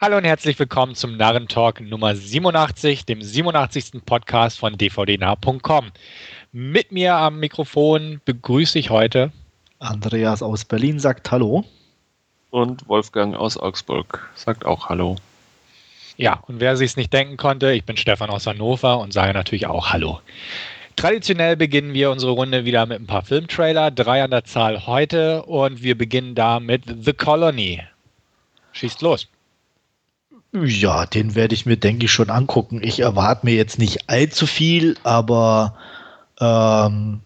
Hallo und herzlich willkommen zum Narrentalk Nummer 87, dem 87. Podcast von dvdnah.com. Mit mir am Mikrofon begrüße ich heute Andreas aus Berlin sagt Hallo. Und Wolfgang aus Augsburg sagt auch Hallo. Ja, und wer sich es nicht denken konnte, ich bin Stefan aus Hannover und sage natürlich auch Hallo. Traditionell beginnen wir unsere Runde wieder mit ein paar Filmtrailer, drei an der Zahl heute und wir beginnen da mit The Colony. Schießt los. Ja, den werde ich mir, denke ich, schon angucken. Ich erwarte mir jetzt nicht allzu viel, aber ähm,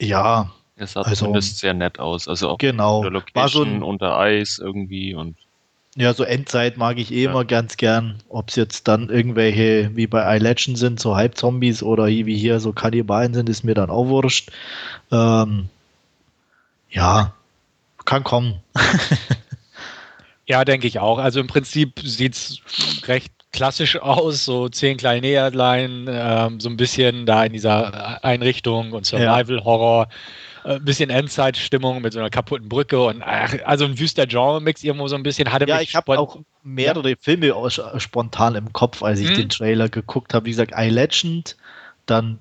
ja. Es sah also, zumindest sehr nett aus. Also auch genau, der Location war so ein, unter Eis irgendwie und ja, so Endzeit mag ich eh ja. immer ganz gern. Ob es jetzt dann irgendwelche wie bei iLegend sind, so Halbzombies oder wie hier so Kannibalen sind, ist mir dann auch wurscht. Ähm, ja, kann kommen. Ja, denke ich auch. Also im Prinzip sieht es recht klassisch aus, so zehn kleine Näherlein, ähm, so ein bisschen da in dieser Einrichtung und Survival-Horror. Ein äh, bisschen Endzeitstimmung mit so einer kaputten Brücke und ach, also ein wüster Genre-Mix irgendwo so ein bisschen hatte Ja, ich habe auch mehrere ja. Filme spontan im Kopf, als ich hm. den Trailer geguckt habe. Wie gesagt, I Legend, dann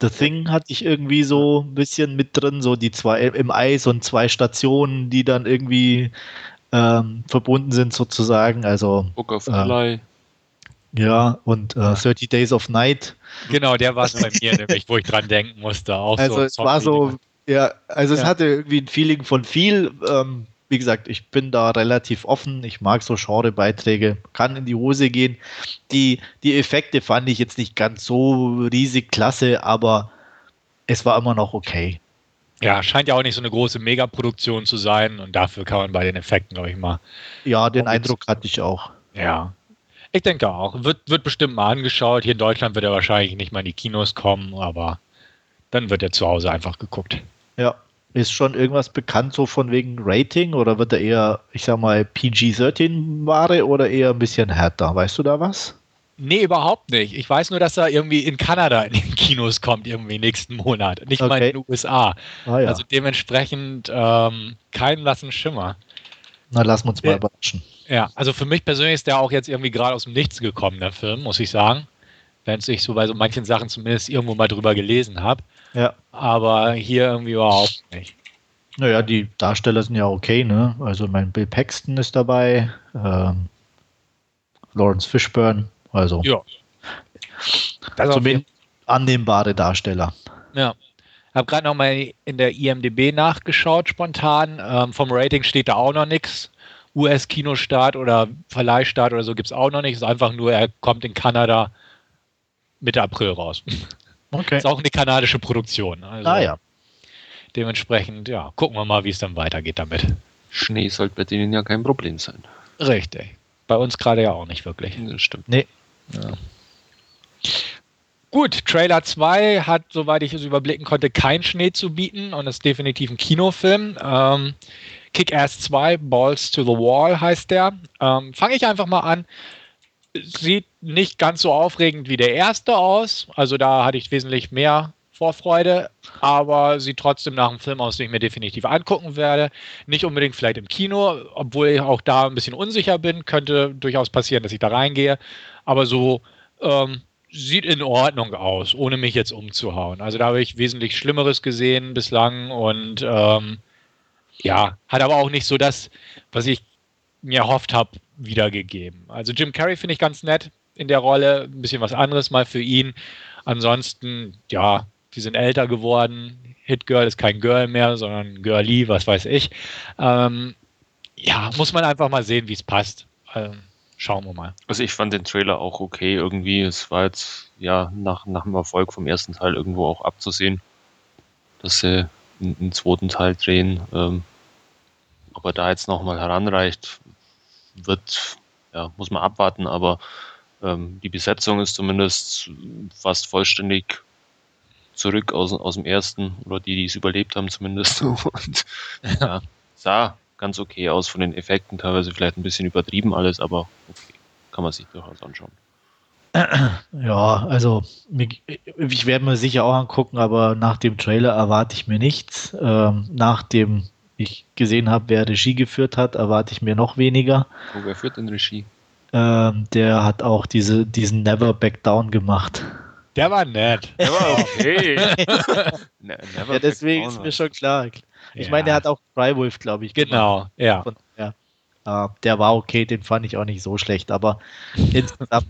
The Thing hatte ich irgendwie so ein bisschen mit drin, so die zwei im Eis und zwei Stationen, die dann irgendwie ähm, verbunden sind sozusagen. Also Book of Eli. Äh, ja, und äh, 30 Days of Night. Genau, der war es bei mir nämlich, wo ich dran denken musste. Auch also so es war so, ja, also es ja. hatte irgendwie ein Feeling von viel. Ähm, wie gesagt, ich bin da relativ offen. Ich mag so Genrebeiträge. Kann in die Hose gehen. Die, die Effekte fand ich jetzt nicht ganz so riesig klasse, aber es war immer noch okay. Ja, scheint ja auch nicht so eine große Megaproduktion zu sein und dafür kann man bei den Effekten, glaube ich, mal. Ja, den Eindruck hatte ich auch. Ja. Ich denke auch. Wird, wird bestimmt mal angeschaut. Hier in Deutschland wird er wahrscheinlich nicht mal in die Kinos kommen, aber dann wird er zu Hause einfach geguckt. Ja. Ist schon irgendwas bekannt so von wegen Rating oder wird er eher, ich sag mal, PG-13-Ware oder eher ein bisschen härter? Weißt du da was? Nee, überhaupt nicht. Ich weiß nur, dass er irgendwie in Kanada in den Kinos kommt, irgendwie nächsten Monat. Nicht okay. mal in den USA. Ah, ja. Also dementsprechend ähm, keinen lassen Schimmer. Na, lassen wir uns mal überraschen. Ja, also für mich persönlich ist der auch jetzt irgendwie gerade aus dem Nichts gekommen, der Film, muss ich sagen. Wenn ich so bei so manchen Sachen zumindest irgendwo mal drüber gelesen habe. Ja. Aber hier irgendwie überhaupt nicht. Naja, die Darsteller sind ja okay, ne? Also mein Bill Paxton ist dabei, ähm, Lawrence Fishburne, also ja. Das zumindest annehmbare Darsteller. Ja. Ich habe gerade noch mal in der IMDB nachgeschaut, spontan. Ähm, vom Rating steht da auch noch nichts. US-Kinostart oder Verleihstart oder so gibt es auch noch nicht. Es ist einfach nur, er kommt in Kanada Mitte April raus. Okay. Ist auch eine kanadische Produktion. Also ah ja. Dementsprechend, ja, gucken wir mal, wie es dann weitergeht damit. Schnee sollte bei denen ja kein Problem sein. Richtig. Bei uns gerade ja auch nicht wirklich. Das stimmt. Nee. Gut, Trailer 2 hat, soweit ich es überblicken konnte, kein Schnee zu bieten und ist definitiv ein Kinofilm. Ähm, Kick-Ass 2, Balls to the Wall heißt der. Ähm, Fange ich einfach mal an. Sieht nicht ganz so aufregend wie der erste aus. Also da hatte ich wesentlich mehr Vorfreude, aber sieht trotzdem nach einem Film aus, den ich mir definitiv angucken werde. Nicht unbedingt vielleicht im Kino, obwohl ich auch da ein bisschen unsicher bin. Könnte durchaus passieren, dass ich da reingehe. Aber so ähm, sieht in Ordnung aus, ohne mich jetzt umzuhauen. Also da habe ich wesentlich Schlimmeres gesehen bislang und ähm, ja, hat aber auch nicht so das, was ich mir erhofft habe, wiedergegeben. Also Jim Carrey finde ich ganz nett in der Rolle, ein bisschen was anderes mal für ihn. Ansonsten, ja, die sind älter geworden. Hit Girl ist kein Girl mehr, sondern Girlie, was weiß ich. Ähm, ja, muss man einfach mal sehen, wie es passt. Ähm, schauen wir mal. Also ich fand den Trailer auch okay irgendwie. Es war jetzt ja nach, nach dem Erfolg vom ersten Teil irgendwo auch abzusehen, dass sie einen, zweiten Teil drehen. Ähm, er da jetzt nochmal heranreicht, wird, ja, muss man abwarten, aber ähm, die Besetzung ist zumindest fast vollständig zurück aus, aus dem ersten, oder die, die es überlebt haben zumindest. Und ja, sah ganz okay aus von den Effekten, teilweise vielleicht ein bisschen übertrieben alles, aber okay, kann man sich durchaus anschauen. Ja, also ich werde mir sicher auch angucken, aber nach dem Trailer erwarte ich mir nichts. Ähm, nach dem ich gesehen habe, wer Regie geführt hat, erwarte ich mir noch weniger. Oh, wer führt denn Regie? Ähm, der hat auch diese, diesen Never Back Down gemacht. Der war nett. Der war okay. ne, ja, deswegen ist mir schon klar. Ich ja. meine, der hat auch Wolf, glaube ich. Genau, gemacht. ja. Von, ja. Uh, der war okay, den fand ich auch nicht so schlecht, aber insgesamt,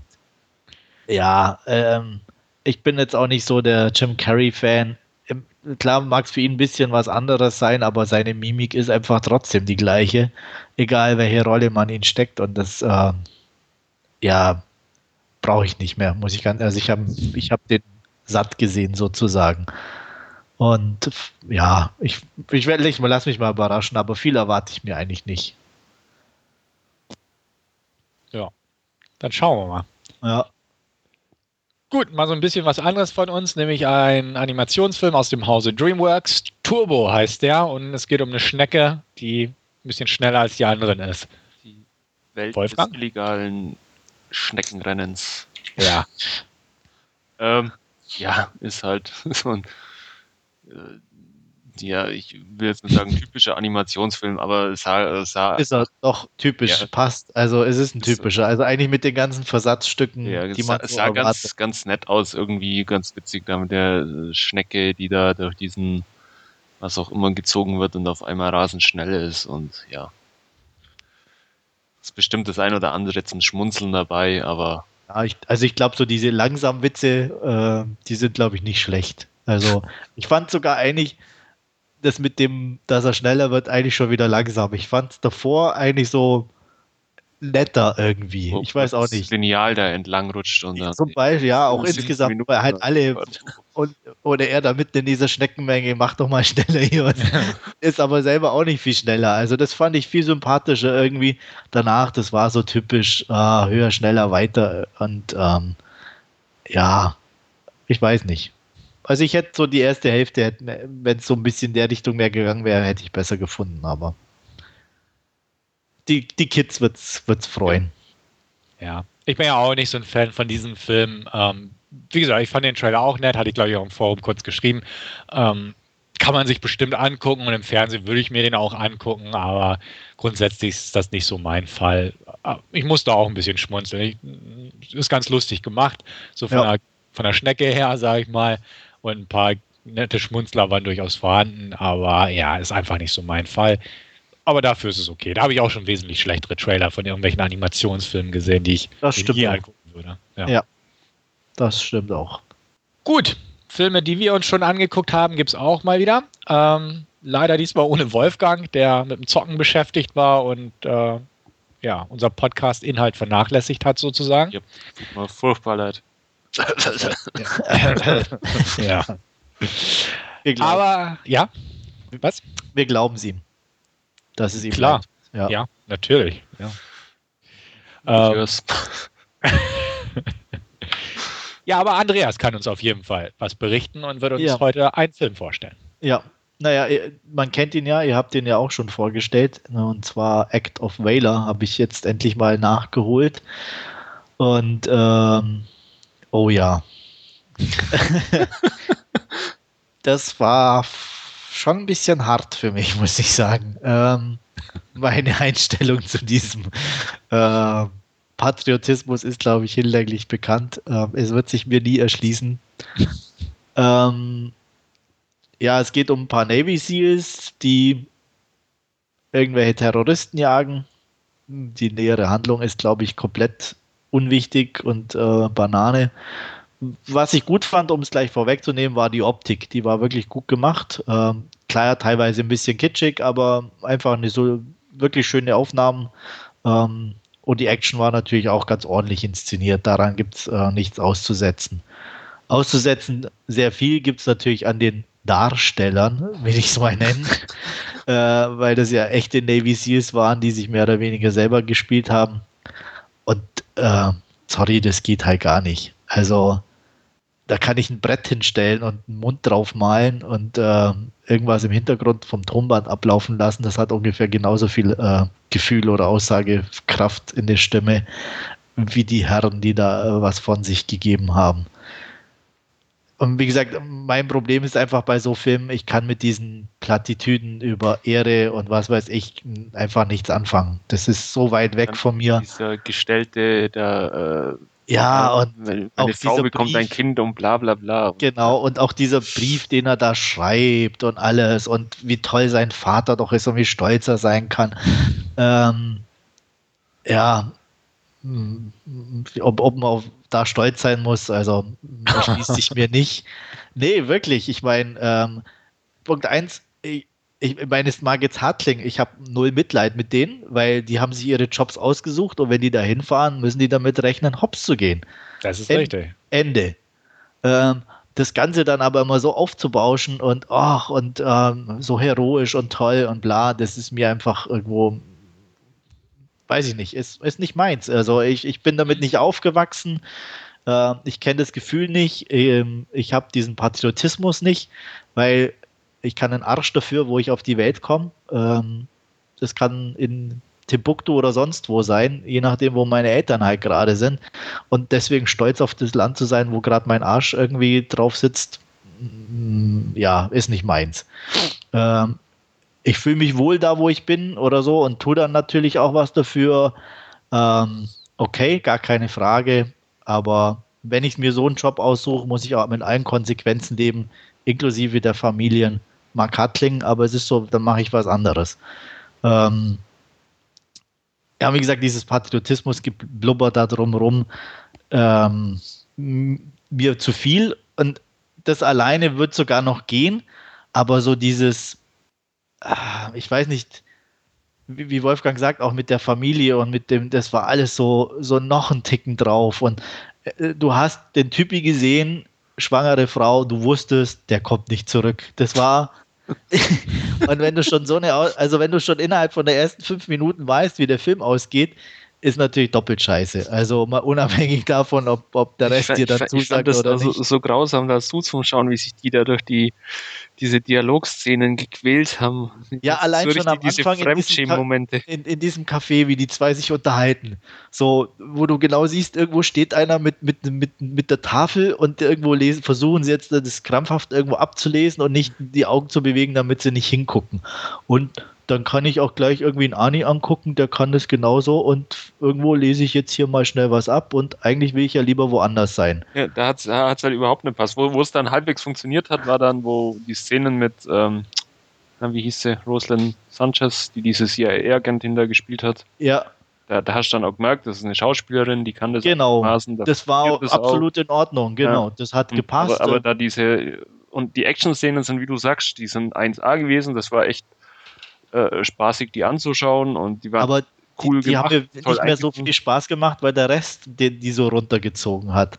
ja, ähm, ich bin jetzt auch nicht so der Jim Carrey-Fan. Klar mag es für ihn ein bisschen was anderes sein, aber seine Mimik ist einfach trotzdem die gleiche, egal welche Rolle man ihn steckt und das, äh, ja, brauche ich nicht mehr, muss ich ganz, also ich habe ich hab den satt gesehen sozusagen. Und ja, ich, ich werde nicht mal, lass mich mal überraschen, aber viel erwarte ich mir eigentlich nicht. Ja, dann schauen wir mal. Ja. Gut, mal so ein bisschen was anderes von uns, nämlich ein Animationsfilm aus dem Hause DreamWorks. Turbo heißt der und es geht um eine Schnecke, die ein bisschen schneller als die anderen ist. Die Welt Wolfgang? des illegalen Schneckenrennens. Ja. ähm, ja, ist halt so ein, äh, ja, ich will jetzt nicht sagen typischer Animationsfilm, aber es sah, sah ist er doch typisch, ja. passt. Also es ist ein typischer. Also eigentlich mit den ganzen Versatzstücken, ja, die man es sah so ganz, ganz nett aus, irgendwie ganz witzig da mit der Schnecke, die da durch diesen was auch immer gezogen wird und auf einmal rasend schnell ist und ja ist bestimmt das ein oder andere zum Schmunzeln dabei, aber. Ja, ich, also ich glaube, so diese langsamen Witze, äh, die sind, glaube ich, nicht schlecht. Also ich fand sogar eigentlich das mit dem, dass er schneller wird, eigentlich schon wieder langsam. Ich fand es davor eigentlich so netter irgendwie. Wo ich weiß auch nicht. Lineal da entlang rutscht und dann Zum Beispiel, ja, auch insgesamt, Minuten weil halt alle und, oder er da mitten in dieser Schneckenmenge, macht doch mal schneller hier. ist aber selber auch nicht viel schneller. Also das fand ich viel sympathischer irgendwie. Danach, das war so typisch ah, höher, schneller, weiter und ähm, ja, ich weiß nicht. Also ich hätte so die erste Hälfte, wenn es so ein bisschen in der Richtung mehr gegangen wäre, hätte ich besser gefunden, aber die, die Kids wird es freuen. Ja, ich bin ja auch nicht so ein Fan von diesem Film. Ähm, wie gesagt, ich fand den Trailer auch nett, hatte ich glaube ich auch im Forum kurz geschrieben. Ähm, kann man sich bestimmt angucken und im Fernsehen würde ich mir den auch angucken, aber grundsätzlich ist das nicht so mein Fall. Äh, ich musste auch ein bisschen schmunzeln. Ich, ist ganz lustig gemacht, so von, ja. der, von der Schnecke her, sage ich mal. Und ein paar nette Schmunzler waren durchaus vorhanden, aber ja, ist einfach nicht so mein Fall aber dafür ist es okay. Da habe ich auch schon wesentlich schlechtere Trailer von irgendwelchen Animationsfilmen gesehen, die ich nie angucken würde. Ja. ja. das stimmt auch. Gut, Filme, die wir uns schon angeguckt haben, gibt es auch mal wieder. Ähm, leider diesmal ohne Wolfgang, der mit dem Zocken beschäftigt war und äh, ja, unser Podcast-Inhalt vernachlässigt hat, sozusagen. Ja, tut mir furchtbar leid. ja. Aber, ja. Was? Wir glauben sie. Das ist ihm klar. Ja. ja, natürlich. Ja. Ähm, ja, aber Andreas kann uns auf jeden Fall was berichten und wird uns ja. heute einen Film vorstellen. Ja, naja, man kennt ihn ja, ihr habt ihn ja auch schon vorgestellt. Ne, und zwar Act of Whaler habe ich jetzt endlich mal nachgeholt. Und ähm, oh ja. das war schon ein bisschen hart für mich, muss ich sagen. Ähm, meine Einstellung zu diesem äh, Patriotismus ist, glaube ich, hinlänglich bekannt. Ähm, es wird sich mir nie erschließen. ähm, ja, es geht um ein paar Navy SEALs, die irgendwelche Terroristen jagen. Die nähere Handlung ist, glaube ich, komplett unwichtig und äh, Banane was ich gut fand, um es gleich vorwegzunehmen, war die Optik. Die war wirklich gut gemacht. Ähm, klar, teilweise ein bisschen kitschig, aber einfach eine so wirklich schöne Aufnahmen. Ähm, und die Action war natürlich auch ganz ordentlich inszeniert. Daran gibt es äh, nichts auszusetzen. Auszusetzen sehr viel gibt es natürlich an den Darstellern, will ich es mal nennen, äh, weil das ja echte Navy Seals waren, die sich mehr oder weniger selber gespielt haben. Und äh, sorry, das geht halt gar nicht. Also da kann ich ein Brett hinstellen und einen Mund drauf malen und äh, irgendwas im Hintergrund vom Tonband ablaufen lassen. Das hat ungefähr genauso viel äh, Gefühl oder Aussagekraft in der Stimme wie die Herren, die da äh, was von sich gegeben haben. und wie gesagt, mein Problem ist einfach bei so Filmen, ich kann mit diesen Plattitüden über Ehre und was weiß ich einfach nichts anfangen. Das ist so weit weg von mir. Dieser gestellte, der äh, ja, und eine auch Frau bekommt Brief, ein Kind und bla bla bla. Genau, und auch dieser Brief, den er da schreibt und alles und wie toll sein Vater doch ist und wie stolz er sein kann. Ähm, ja, hm, ob, ob man da stolz sein muss, also erschließt sich mir nicht. Nee, wirklich. Ich meine, ähm, Punkt eins, ich, ich meine, es mag jetzt hart klingen, ich habe null Mitleid mit denen, weil die haben sich ihre Jobs ausgesucht und wenn die da hinfahren, müssen die damit rechnen, hops zu gehen. Das ist End, richtig. Ende. Ähm, das Ganze dann aber immer so aufzubauschen und ach und ähm, so heroisch und toll und bla, das ist mir einfach irgendwo weiß ich nicht, ist, ist nicht meins. Also ich, ich bin damit nicht aufgewachsen. Äh, ich kenne das Gefühl nicht. Ähm, ich habe diesen Patriotismus nicht, weil ich kann einen Arsch dafür, wo ich auf die Welt komme. Ähm, das kann in Timbuktu oder sonst wo sein, je nachdem, wo meine Eltern halt gerade sind. Und deswegen stolz auf das Land zu sein, wo gerade mein Arsch irgendwie drauf sitzt, mm, ja, ist nicht meins. Ähm, ich fühle mich wohl da, wo ich bin oder so und tue dann natürlich auch was dafür. Ähm, okay, gar keine Frage. Aber wenn ich mir so einen Job aussuche, muss ich auch mit allen Konsequenzen leben, inklusive der Familien. Mag hart klingen, aber es ist so, dann mache ich was anderes. Ähm, ja, wie gesagt, dieses Patriotismus blubbert da drumherum ähm, mir zu viel und das alleine wird sogar noch gehen, aber so dieses Ah, ich weiß nicht, wie Wolfgang sagt, auch mit der Familie und mit dem, das war alles so, so noch ein Ticken drauf. Und äh, du hast den Typi gesehen, schwangere Frau, du wusstest, der kommt nicht zurück. Das war. und wenn du schon so eine, also wenn du schon innerhalb von der ersten fünf Minuten weißt, wie der Film ausgeht, ist natürlich doppelt scheiße. Also mal unabhängig davon, ob, ob der Rest ich, dir dann ich, ich das oder also so grausam dazu zu schauen, wie sich die da durch die diese Dialogszenen gequält haben. Ja, das allein so schon am Anfang in diesem, in, in diesem Café, wie die zwei sich unterhalten. So, wo du genau siehst, irgendwo steht einer mit, mit, mit, mit der Tafel und irgendwo lesen, versuchen sie jetzt das krampfhaft irgendwo abzulesen und nicht die Augen zu bewegen, damit sie nicht hingucken. Und dann kann ich auch gleich irgendwie einen Ani angucken, der kann das genauso und irgendwo lese ich jetzt hier mal schnell was ab und eigentlich will ich ja lieber woanders sein. Ja, da hat es halt überhaupt nicht passt. Wo, wo es dann halbwegs funktioniert hat, war dann, wo die Szenen mit, ähm, wie hieß sie, Rosalind Sanchez, die diese CIA-Agentin da gespielt hat. Ja. Da, da, hast du dann auch gemerkt, das ist eine Schauspielerin, die kann das genau. Maßen, das war absolut auch. in Ordnung, genau. Ja. Das hat gepasst. Aber, aber da diese, und die Action-Szenen sind, wie du sagst, die sind 1A gewesen, das war echt äh, spaßig, die anzuschauen und die waren Aber cool die, die gemacht. haben mir nicht mehr so viel Spaß gemacht, weil der Rest den die so runtergezogen hat.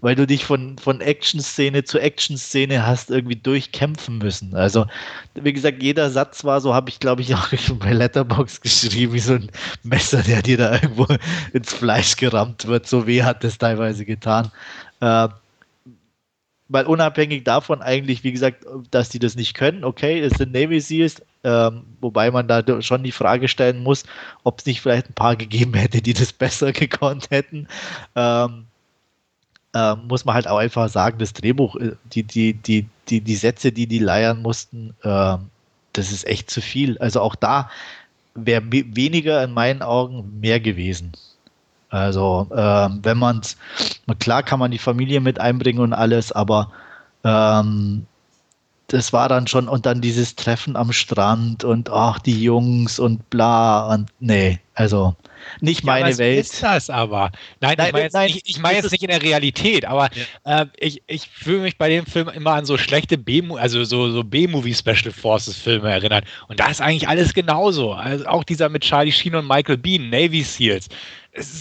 Weil du dich von, von Action-Szene zu Action-Szene hast irgendwie durchkämpfen müssen. Also, wie gesagt, jeder Satz war so, habe ich glaube ich auch bei Letterbox geschrieben, wie so ein Messer, der dir da irgendwo ins Fleisch gerammt wird. So weh hat das teilweise getan. Äh, weil unabhängig davon eigentlich, wie gesagt, dass die das nicht können, okay, es sind Navy Seals, ähm, wobei man da schon die Frage stellen muss, ob es nicht vielleicht ein paar gegeben hätte, die das besser gekonnt hätten. Ähm, äh, muss man halt auch einfach sagen, das Drehbuch, äh, die, die, die, die, die Sätze, die die leiern mussten, äh, das ist echt zu viel. Also auch da wäre weniger in meinen Augen mehr gewesen. Also ähm, wenn man es, klar kann man die Familie mit einbringen und alles, aber ähm, das war dann schon, und dann dieses Treffen am Strand und ach, die Jungs und bla und nee, also nicht ja, meine Welt. ist das aber? Nein, nein ich meine jetzt, nein, ich, ich mein jetzt nicht in der Realität, aber ja. äh, ich, ich fühle mich bei dem Film immer an so schlechte B, also so, so B-Movie Special Forces Filme erinnert. Und da ist eigentlich alles genauso. Also auch dieser mit Charlie Sheen und Michael Bean, Navy Seals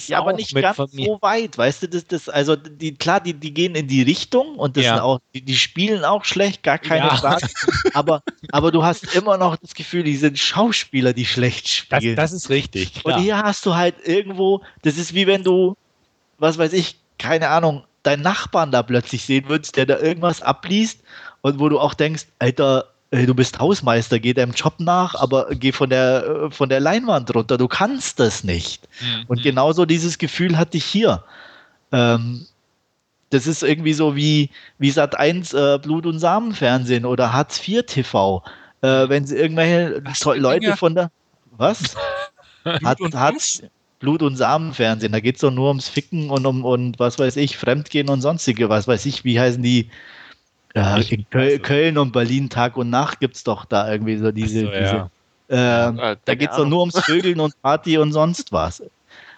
ja, aber nicht ganz so weit, weißt du, das, das, also die, klar, die, die gehen in die Richtung und das ja. sind auch, die, die, spielen auch schlecht, gar keine ja. Frage. aber, aber du hast immer noch das Gefühl, die sind Schauspieler, die schlecht spielen. Das, das ist richtig. Klar. Und hier hast du halt irgendwo, das ist wie wenn du, was weiß ich, keine Ahnung, deinen Nachbarn da plötzlich sehen würdest, der da irgendwas abliest und wo du auch denkst, Alter, du bist Hausmeister, geh deinem Job nach, aber geh von der, äh, von der Leinwand runter, du kannst das nicht. Mhm. Und genauso dieses Gefühl hatte ich hier. Ähm, das ist irgendwie so wie, wie Sat 1 äh, Blut- und Samenfernsehen oder Hartz IV TV. Äh, wenn sie irgendwelche Leute Dinge? von der. Was? hat, hat Blut- und Samenfernsehen. Da geht es doch nur ums Ficken und um und was weiß ich, Fremdgehen und sonstige, was weiß ich, wie heißen die? Ja, in Köl Köln und Berlin Tag und Nacht gibt es doch da irgendwie so diese. So, diese ja. äh, da geht es doch nur ums Vögeln und Party und sonst was.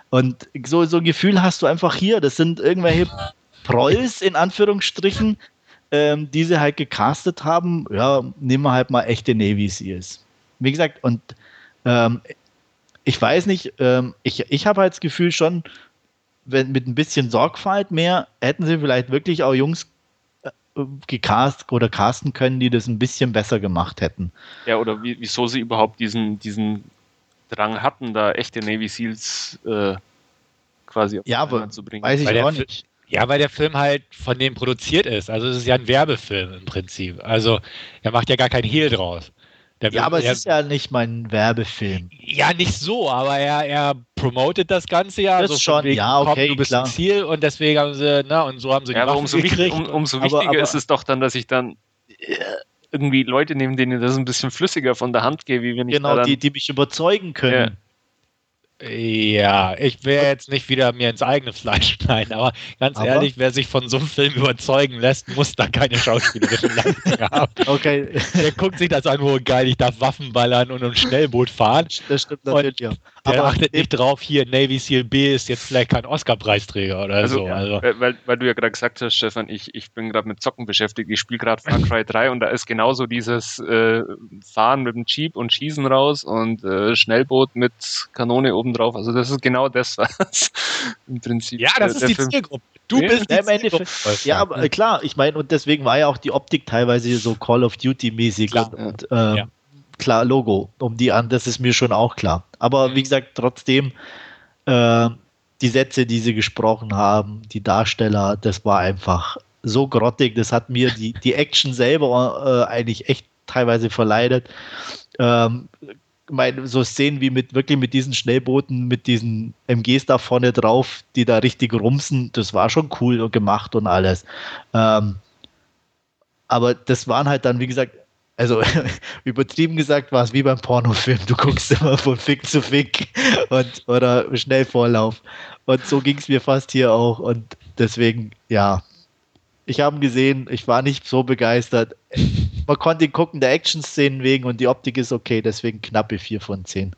Und so, so ein Gefühl hast du einfach hier. Das sind irgendwelche Prolls in Anführungsstrichen, ähm, die sie halt gecastet haben. Ja, nehmen wir halt mal echte Navy Seals. Wie gesagt, und ähm, ich weiß nicht, ähm, ich, ich habe halt das Gefühl schon, wenn mit ein bisschen Sorgfalt mehr, hätten sie vielleicht wirklich auch Jungs gecast oder casten können, die das ein bisschen besser gemacht hätten. Ja, oder wie, wieso sie überhaupt diesen, diesen Drang hatten, da echte Navy Seals äh, quasi auf ja, zu bringen. Weiß ich auch nicht. Ja, weil der Film halt von dem produziert ist. Also es ist ja ein Werbefilm im Prinzip. Also er macht ja gar kein Hehl draus. Der ja, aber es ist ja nicht mein Werbefilm. Ja, nicht so, aber er, er promotet das Ganze ja. Das so schon, wegen, ja, okay, komm, du bist klar. Ziel und deswegen haben sie, na, und so haben sie ja, aber umso, wichtig, um, umso wichtiger aber, aber, ist es doch dann, dass ich dann äh, irgendwie Leute nehme, denen das ein bisschen flüssiger von der Hand gehe, wie wenn ich Genau, die, die mich überzeugen können. Ja. Ich will jetzt nicht wieder mir ins eigene Fleisch schneiden, aber ganz aber? ehrlich, wer sich von so einem Film überzeugen lässt, muss da keine schauspielerische Leistung haben. Okay. Der guckt sich das an, wo geil, ich darf Waffen ballern und ein Schnellboot fahren. Das stimmt natürlich, ja. Der aber achtet nicht drauf, hier Navy SEAL B ist jetzt vielleicht kein Oscar-Preisträger oder also, so. Ja, also. Weil, weil du ja gerade gesagt hast, Stefan, ich, ich bin gerade mit Zocken beschäftigt. Ich spiele gerade Far Cry 3 und da ist genauso dieses äh, Fahren mit dem Jeep und Schießen raus und äh, Schnellboot mit Kanone oben drauf. Also das ist genau das, was im Prinzip. Ja, das ist die Film. Zielgruppe. Du ja, bist ja, Zielgruppe. Ja, aber klar, ich meine, und deswegen war ja auch die Optik teilweise so Call of Duty-mäßig. Und, und äh, ja klar, Logo, um die an, das ist mir schon auch klar. Aber wie mhm. gesagt, trotzdem, äh, die Sätze, die sie gesprochen haben, die Darsteller, das war einfach so grottig, das hat mir die, die Action selber äh, eigentlich echt teilweise verleidet. Ähm, meine, so Szenen wie mit wirklich mit diesen Schnellbooten, mit diesen MGs da vorne drauf, die da richtig rumsen, das war schon cool gemacht und alles. Ähm, aber das waren halt dann, wie gesagt, also übertrieben gesagt war es wie beim Pornofilm. Du guckst immer von Fick zu Fick und oder Schnellvorlauf. Und so ging es mir fast hier auch. Und deswegen, ja. Ich habe gesehen, ich war nicht so begeistert. Man konnte ihn gucken, der Action-Szenen wegen und die Optik ist okay, deswegen knappe 4 von 10.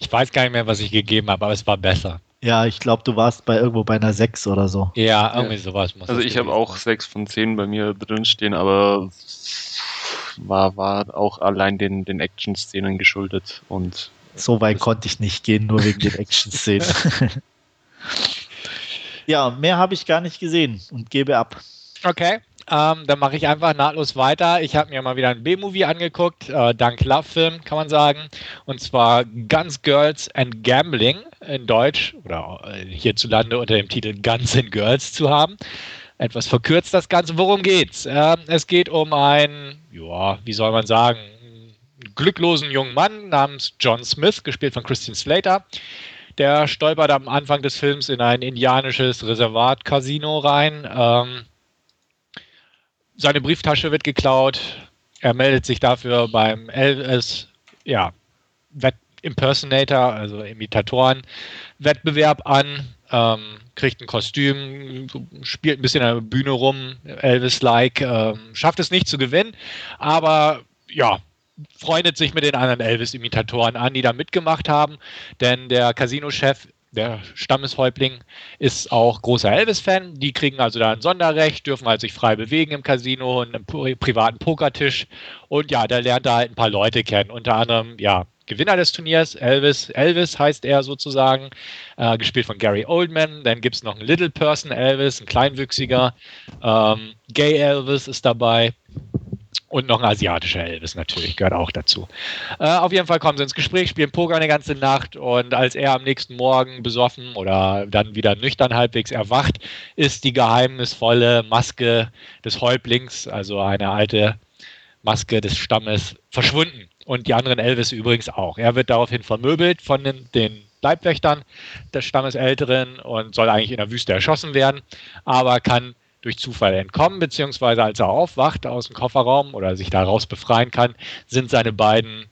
Ich weiß gar nicht mehr, was ich gegeben habe, aber es war besser. Ja, ich glaube, du warst bei irgendwo bei einer 6 oder so. Ja, irgendwie ja. sowas. Muss also ich habe auch 6 von 10 bei mir drinstehen, aber war, war auch allein den, den Action-Szenen geschuldet. Und so weit konnte ich nicht gehen, nur wegen den Action-Szenen. ja, mehr habe ich gar nicht gesehen und gebe ab. Okay. Ähm, dann mache ich einfach nahtlos weiter. Ich habe mir mal wieder ein B-Movie angeguckt, äh, dank Love-Film, kann man sagen. Und zwar Guns, Girls and Gambling in Deutsch oder äh, hierzulande unter dem Titel Guns and Girls zu haben etwas verkürzt das Ganze. Worum geht's? Ähm, es geht um einen, ja, wie soll man sagen, glücklosen jungen Mann namens John Smith, gespielt von Christian Slater. Der stolpert am Anfang des Films in ein indianisches Reservat-Casino rein. Ähm, seine Brieftasche wird geklaut. Er meldet sich dafür beim Elvis, ja, Impersonator, also Imitatoren-Wettbewerb an ähm, kriegt ein Kostüm, spielt ein bisschen an der Bühne rum, Elvis-like, ähm, schafft es nicht zu gewinnen, aber ja, freundet sich mit den anderen Elvis-Imitatoren an, die da mitgemacht haben, denn der Casino-Chef der Stammeshäuptling ist auch großer Elvis-Fan. Die kriegen also da ein Sonderrecht, dürfen halt sich frei bewegen im Casino und im privaten Pokertisch. Und ja, da lernt er halt ein paar Leute kennen. Unter anderem, ja, Gewinner des Turniers, Elvis. Elvis heißt er sozusagen, äh, gespielt von Gary Oldman. Dann gibt es noch einen Little Person Elvis, ein kleinwüchsiger. Ähm, Gay Elvis ist dabei. Und noch ein asiatischer Elvis natürlich, gehört auch dazu. Äh, auf jeden Fall kommen sie ins Gespräch, spielen Poker eine ganze Nacht und als er am nächsten Morgen besoffen oder dann wieder nüchtern halbwegs erwacht, ist die geheimnisvolle Maske des Häuptlings, also eine alte Maske des Stammes, verschwunden und die anderen Elvis übrigens auch. Er wird daraufhin vermöbelt von den, den Leibwächtern des Stammesälteren und soll eigentlich in der Wüste erschossen werden, aber kann durch Zufall entkommen, beziehungsweise als er aufwacht aus dem Kofferraum oder sich daraus befreien kann, sind seine beiden,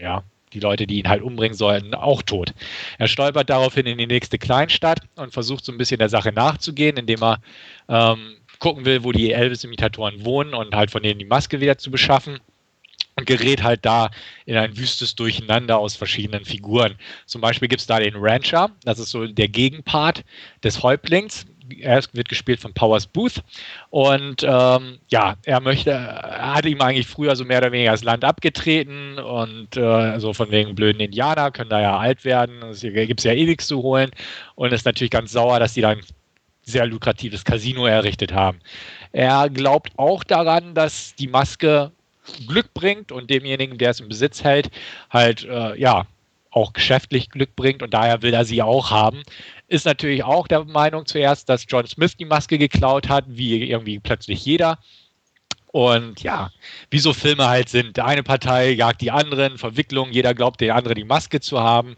ja, die Leute, die ihn halt umbringen sollten, auch tot. Er stolpert daraufhin in die nächste Kleinstadt und versucht so ein bisschen der Sache nachzugehen, indem er ähm, gucken will, wo die Elvis-Imitatoren wohnen und halt von denen die Maske wieder zu beschaffen und gerät halt da in ein wüstes Durcheinander aus verschiedenen Figuren. Zum Beispiel gibt es da den Rancher, das ist so der Gegenpart des Häuptlings. Er wird gespielt von Powers Booth und ähm, ja, er möchte, er hat ihm eigentlich früher so mehr oder weniger das Land abgetreten und äh, so von wegen blöden Indianer können da ja alt werden, gibt es ja nichts zu holen und ist natürlich ganz sauer, dass die dann sehr lukratives Casino errichtet haben. Er glaubt auch daran, dass die Maske Glück bringt und demjenigen, der es im Besitz hält, halt äh, ja auch geschäftlich Glück bringt und daher will er sie auch haben. Ist natürlich auch der Meinung zuerst, dass John Smith die Maske geklaut hat, wie irgendwie plötzlich jeder. Und ja, wie so Filme halt sind. Eine Partei jagt die anderen, Verwicklung, jeder glaubt, der andere die Maske zu haben.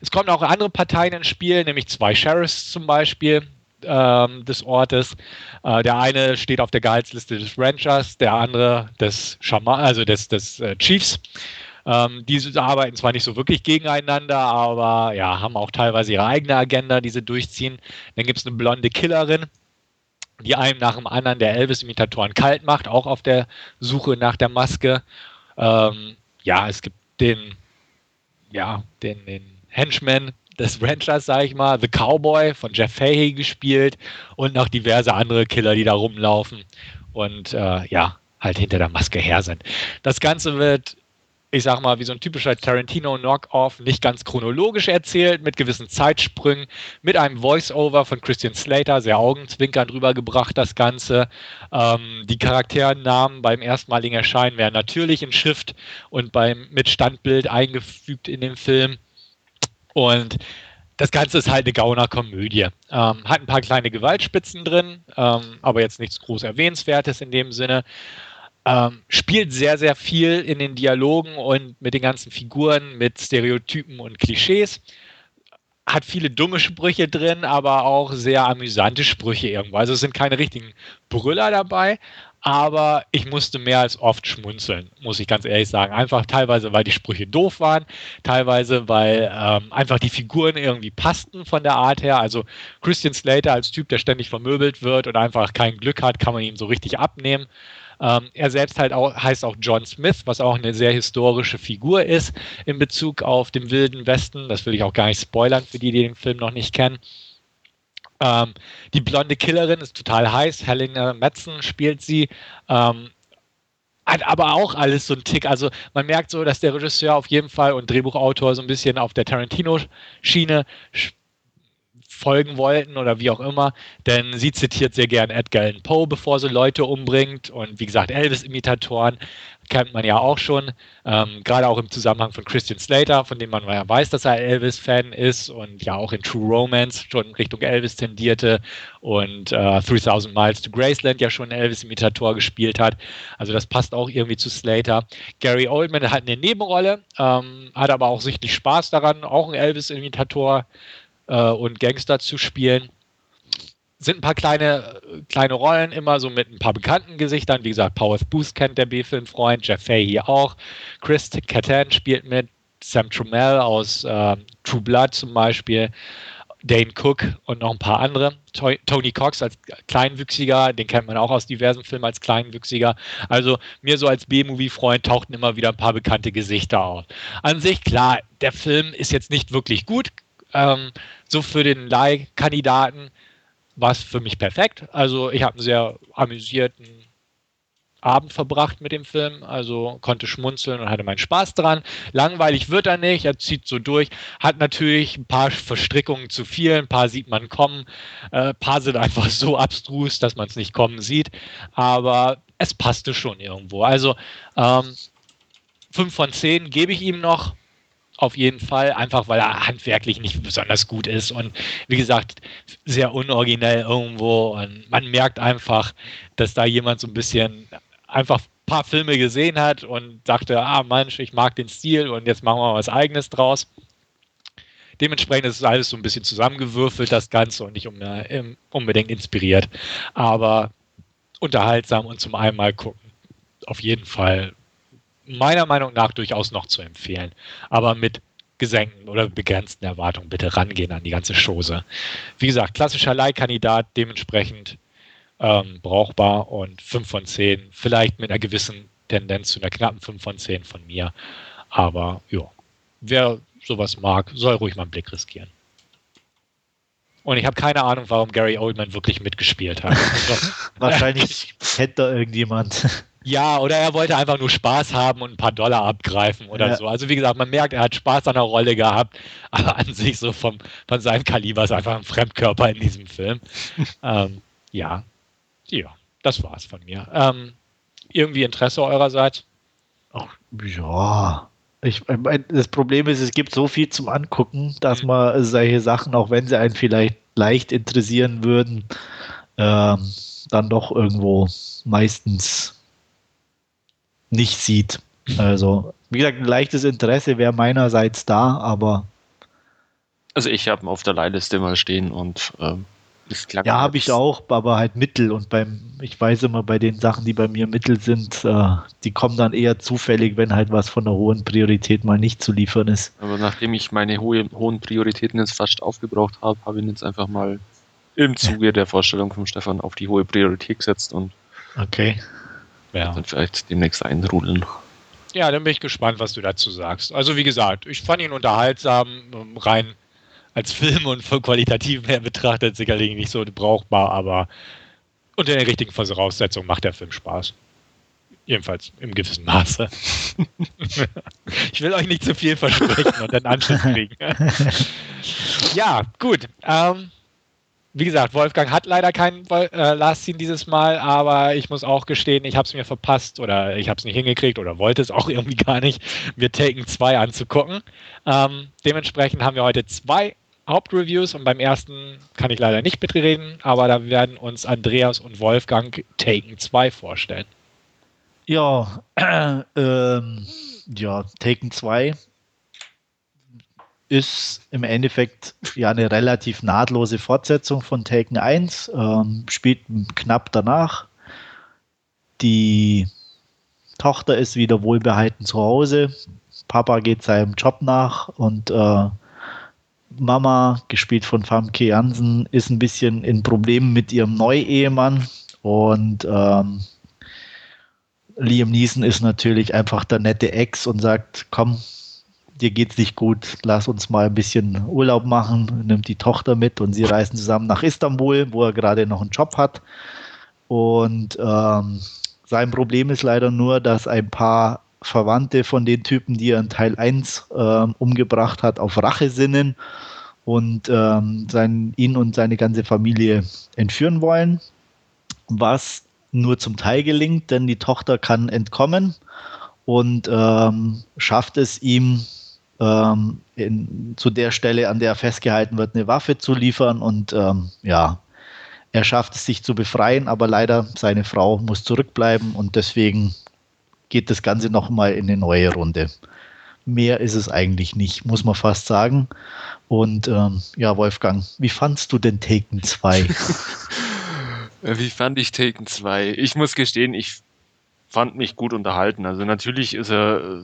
Es kommen auch andere Parteien ins Spiel, nämlich zwei Sheriffs zum Beispiel ähm, des Ortes. Äh, der eine steht auf der Gehaltsliste des Ranchers, der andere des Schaman, also des, des äh, Chiefs. Ähm, diese arbeiten zwar nicht so wirklich gegeneinander, aber ja, haben auch teilweise ihre eigene Agenda, die sie durchziehen. Dann gibt es eine blonde Killerin, die einem nach dem anderen der Elvis-Imitatoren kalt macht, auch auf der Suche nach der Maske. Ähm, ja, es gibt den, ja, den, den Henchman, des Ranchers, sag ich mal, The Cowboy von Jeff Fahey gespielt und noch diverse andere Killer, die da rumlaufen und äh, ja, halt hinter der Maske her sind. Das Ganze wird, ich sag mal, wie so ein typischer Tarantino-Knockoff, nicht ganz chronologisch erzählt, mit gewissen Zeitsprüngen, mit einem Voice-Over von Christian Slater, sehr augenzwinkernd rübergebracht, das Ganze. Ähm, die Charakternamen beim erstmaligen Erscheinen werden natürlich in Schrift und beim mit Standbild eingefügt in den Film. Und das Ganze ist halt eine Gauner-Komödie. Ähm, hat ein paar kleine Gewaltspitzen drin, ähm, aber jetzt nichts groß Erwähnenswertes in dem Sinne. Ähm, spielt sehr, sehr viel in den Dialogen und mit den ganzen Figuren, mit Stereotypen und Klischees. Hat viele dumme Sprüche drin, aber auch sehr amüsante Sprüche irgendwo. Also es sind keine richtigen Brüller dabei, aber ich musste mehr als oft schmunzeln, muss ich ganz ehrlich sagen. Einfach teilweise, weil die Sprüche doof waren, teilweise, weil ähm, einfach die Figuren irgendwie passten von der Art her. Also Christian Slater als Typ, der ständig vermöbelt wird und einfach kein Glück hat, kann man ihm so richtig abnehmen. Ähm, er selbst halt auch, heißt auch John Smith, was auch eine sehr historische Figur ist in Bezug auf den Wilden Westen. Das will ich auch gar nicht spoilern für die, die den Film noch nicht kennen. Ähm, die blonde Killerin ist total heiß. Helena Metzen spielt sie. Ähm, hat aber auch alles so ein Tick. Also man merkt so, dass der Regisseur auf jeden Fall und Drehbuchautor so ein bisschen auf der Tarantino-Schiene folgen wollten oder wie auch immer, denn sie zitiert sehr gern Edgar Allan Poe, bevor sie Leute umbringt und wie gesagt Elvis-Imitatoren kennt man ja auch schon, ähm, gerade auch im Zusammenhang von Christian Slater, von dem man ja weiß, dass er Elvis-Fan ist und ja auch in True Romance schon Richtung Elvis tendierte und äh, 3000 Miles to Graceland ja schon Elvis-Imitator gespielt hat. Also das passt auch irgendwie zu Slater. Gary Oldman hat eine Nebenrolle, ähm, hat aber auch sichtlich Spaß daran, auch ein Elvis-Imitator äh, und Gangster zu spielen sind ein paar kleine, kleine Rollen immer so mit ein paar bekannten Gesichtern. Wie gesagt, Powers Booth kennt der B-Film-Freund, Jeff Fahey auch. Chris Kattan spielt mit, Sam Trumell aus äh, True Blood zum Beispiel, Dane Cook und noch ein paar andere. Tony Cox als Kleinwüchsiger, den kennt man auch aus diversen Filmen als Kleinwüchsiger. Also mir so als B-Movie-Freund tauchten immer wieder ein paar bekannte Gesichter auf. An sich, klar, der Film ist jetzt nicht wirklich gut. Ähm, so für den Leihkandidaten war es für mich perfekt. Also ich habe einen sehr amüsierten Abend verbracht mit dem Film, also konnte schmunzeln und hatte meinen Spaß dran. Langweilig wird er nicht, er zieht so durch, hat natürlich ein paar Verstrickungen zu viel, ein paar sieht man kommen, äh, ein paar sind einfach so abstrus, dass man es nicht kommen sieht, aber es passte schon irgendwo. Also ähm, 5 von 10 gebe ich ihm noch, auf jeden Fall, einfach weil er handwerklich nicht besonders gut ist und wie gesagt, sehr unoriginell irgendwo. Und man merkt einfach, dass da jemand so ein bisschen einfach ein paar Filme gesehen hat und dachte, ah Mensch, ich mag den Stil und jetzt machen wir was eigenes draus. Dementsprechend ist es alles so ein bisschen zusammengewürfelt, das Ganze, und nicht unbedingt inspiriert. Aber unterhaltsam und zum einmal gucken. Auf jeden Fall meiner Meinung nach durchaus noch zu empfehlen. Aber mit gesenkten oder begrenzten Erwartungen bitte rangehen an die ganze Chose. Wie gesagt, klassischer Leihkandidat, dementsprechend ähm, brauchbar und 5 von 10, vielleicht mit einer gewissen Tendenz zu einer knappen 5 von 10 von mir. Aber ja, wer sowas mag, soll ruhig mal einen Blick riskieren. Und ich habe keine Ahnung, warum Gary Oldman wirklich mitgespielt hat. Also, Wahrscheinlich hätte da irgendjemand. Ja, oder er wollte einfach nur Spaß haben und ein paar Dollar abgreifen oder ja. so. Also wie gesagt, man merkt, er hat Spaß an der Rolle gehabt, aber an sich so vom, von seinem Kaliber ist einfach ein Fremdkörper in diesem Film. ähm, ja, ja, das war's von mir. Ähm, irgendwie Interesse eurerseits? Ach, ja. Ich, das Problem ist, es gibt so viel zum Angucken, dass mhm. man solche Sachen, auch wenn sie einen vielleicht leicht interessieren würden, ähm, dann doch irgendwo meistens nicht sieht. Also, wie gesagt, ein leichtes Interesse wäre meinerseits da, aber. Also, ich habe ihn auf der Leihliste mal stehen und ähm, ja, habe ich auch, aber halt Mittel. Und beim, ich weiß immer, bei den Sachen, die bei mir Mittel sind, äh, die kommen dann eher zufällig, wenn halt was von der hohen Priorität mal nicht zu liefern ist. Aber nachdem ich meine hohe, hohen Prioritäten jetzt fast aufgebraucht habe, habe ich ihn jetzt einfach mal im Zuge der Vorstellung von Stefan auf die hohe Priorität gesetzt und okay. Ja. dann vielleicht demnächst einrudeln. Ja, dann bin ich gespannt, was du dazu sagst. Also wie gesagt, ich fand ihn unterhaltsam, rein als Film und von qualitativ her betrachtet sicherlich nicht so brauchbar, aber unter den richtigen Voraussetzungen macht der Film Spaß. Jedenfalls im gewissen Maße. ich will euch nicht zu viel versprechen und dann Anschluss kriegen. ja, gut. Ähm, wie gesagt, Wolfgang hat leider keinen äh, Last Scene dieses Mal, aber ich muss auch gestehen, ich habe es mir verpasst oder ich habe es nicht hingekriegt oder wollte es auch irgendwie gar nicht, mir Taken 2 anzugucken. Ähm, dementsprechend haben wir heute zwei Hauptreviews und beim ersten kann ich leider nicht mitreden, aber da werden uns Andreas und Wolfgang Taken 2 vorstellen. Ja, äh, ähm, ja, Taken 2 ist im Endeffekt ja eine relativ nahtlose Fortsetzung von Taken 1, ähm, spielt knapp danach. Die Tochter ist wieder wohlbehalten zu Hause. Papa geht seinem Job nach und äh, Mama, gespielt von Famke Jansen, ist ein bisschen in Problemen mit ihrem Neuehemann und ähm, Liam Neeson ist natürlich einfach der nette Ex und sagt, komm, dir geht's nicht gut, lass uns mal ein bisschen Urlaub machen, nimmt die Tochter mit und sie reisen zusammen nach Istanbul, wo er gerade noch einen Job hat. Und ähm, sein Problem ist leider nur, dass ein paar Verwandte von den Typen, die er in Teil 1 äh, umgebracht hat, auf Rache sinnen und ähm, sein, ihn und seine ganze Familie entführen wollen, was nur zum Teil gelingt, denn die Tochter kann entkommen und ähm, schafft es ihm, ähm, in, zu der Stelle, an der er festgehalten wird, eine Waffe zu liefern und ähm, ja, er schafft es sich zu befreien, aber leider seine Frau muss zurückbleiben und deswegen geht das Ganze nochmal in eine neue Runde. Mehr ist es eigentlich nicht, muss man fast sagen. Und ähm, ja, Wolfgang, wie fandst du denn Taken 2? wie fand ich Taken 2? Ich muss gestehen, ich fand mich gut unterhalten. Also natürlich ist er äh,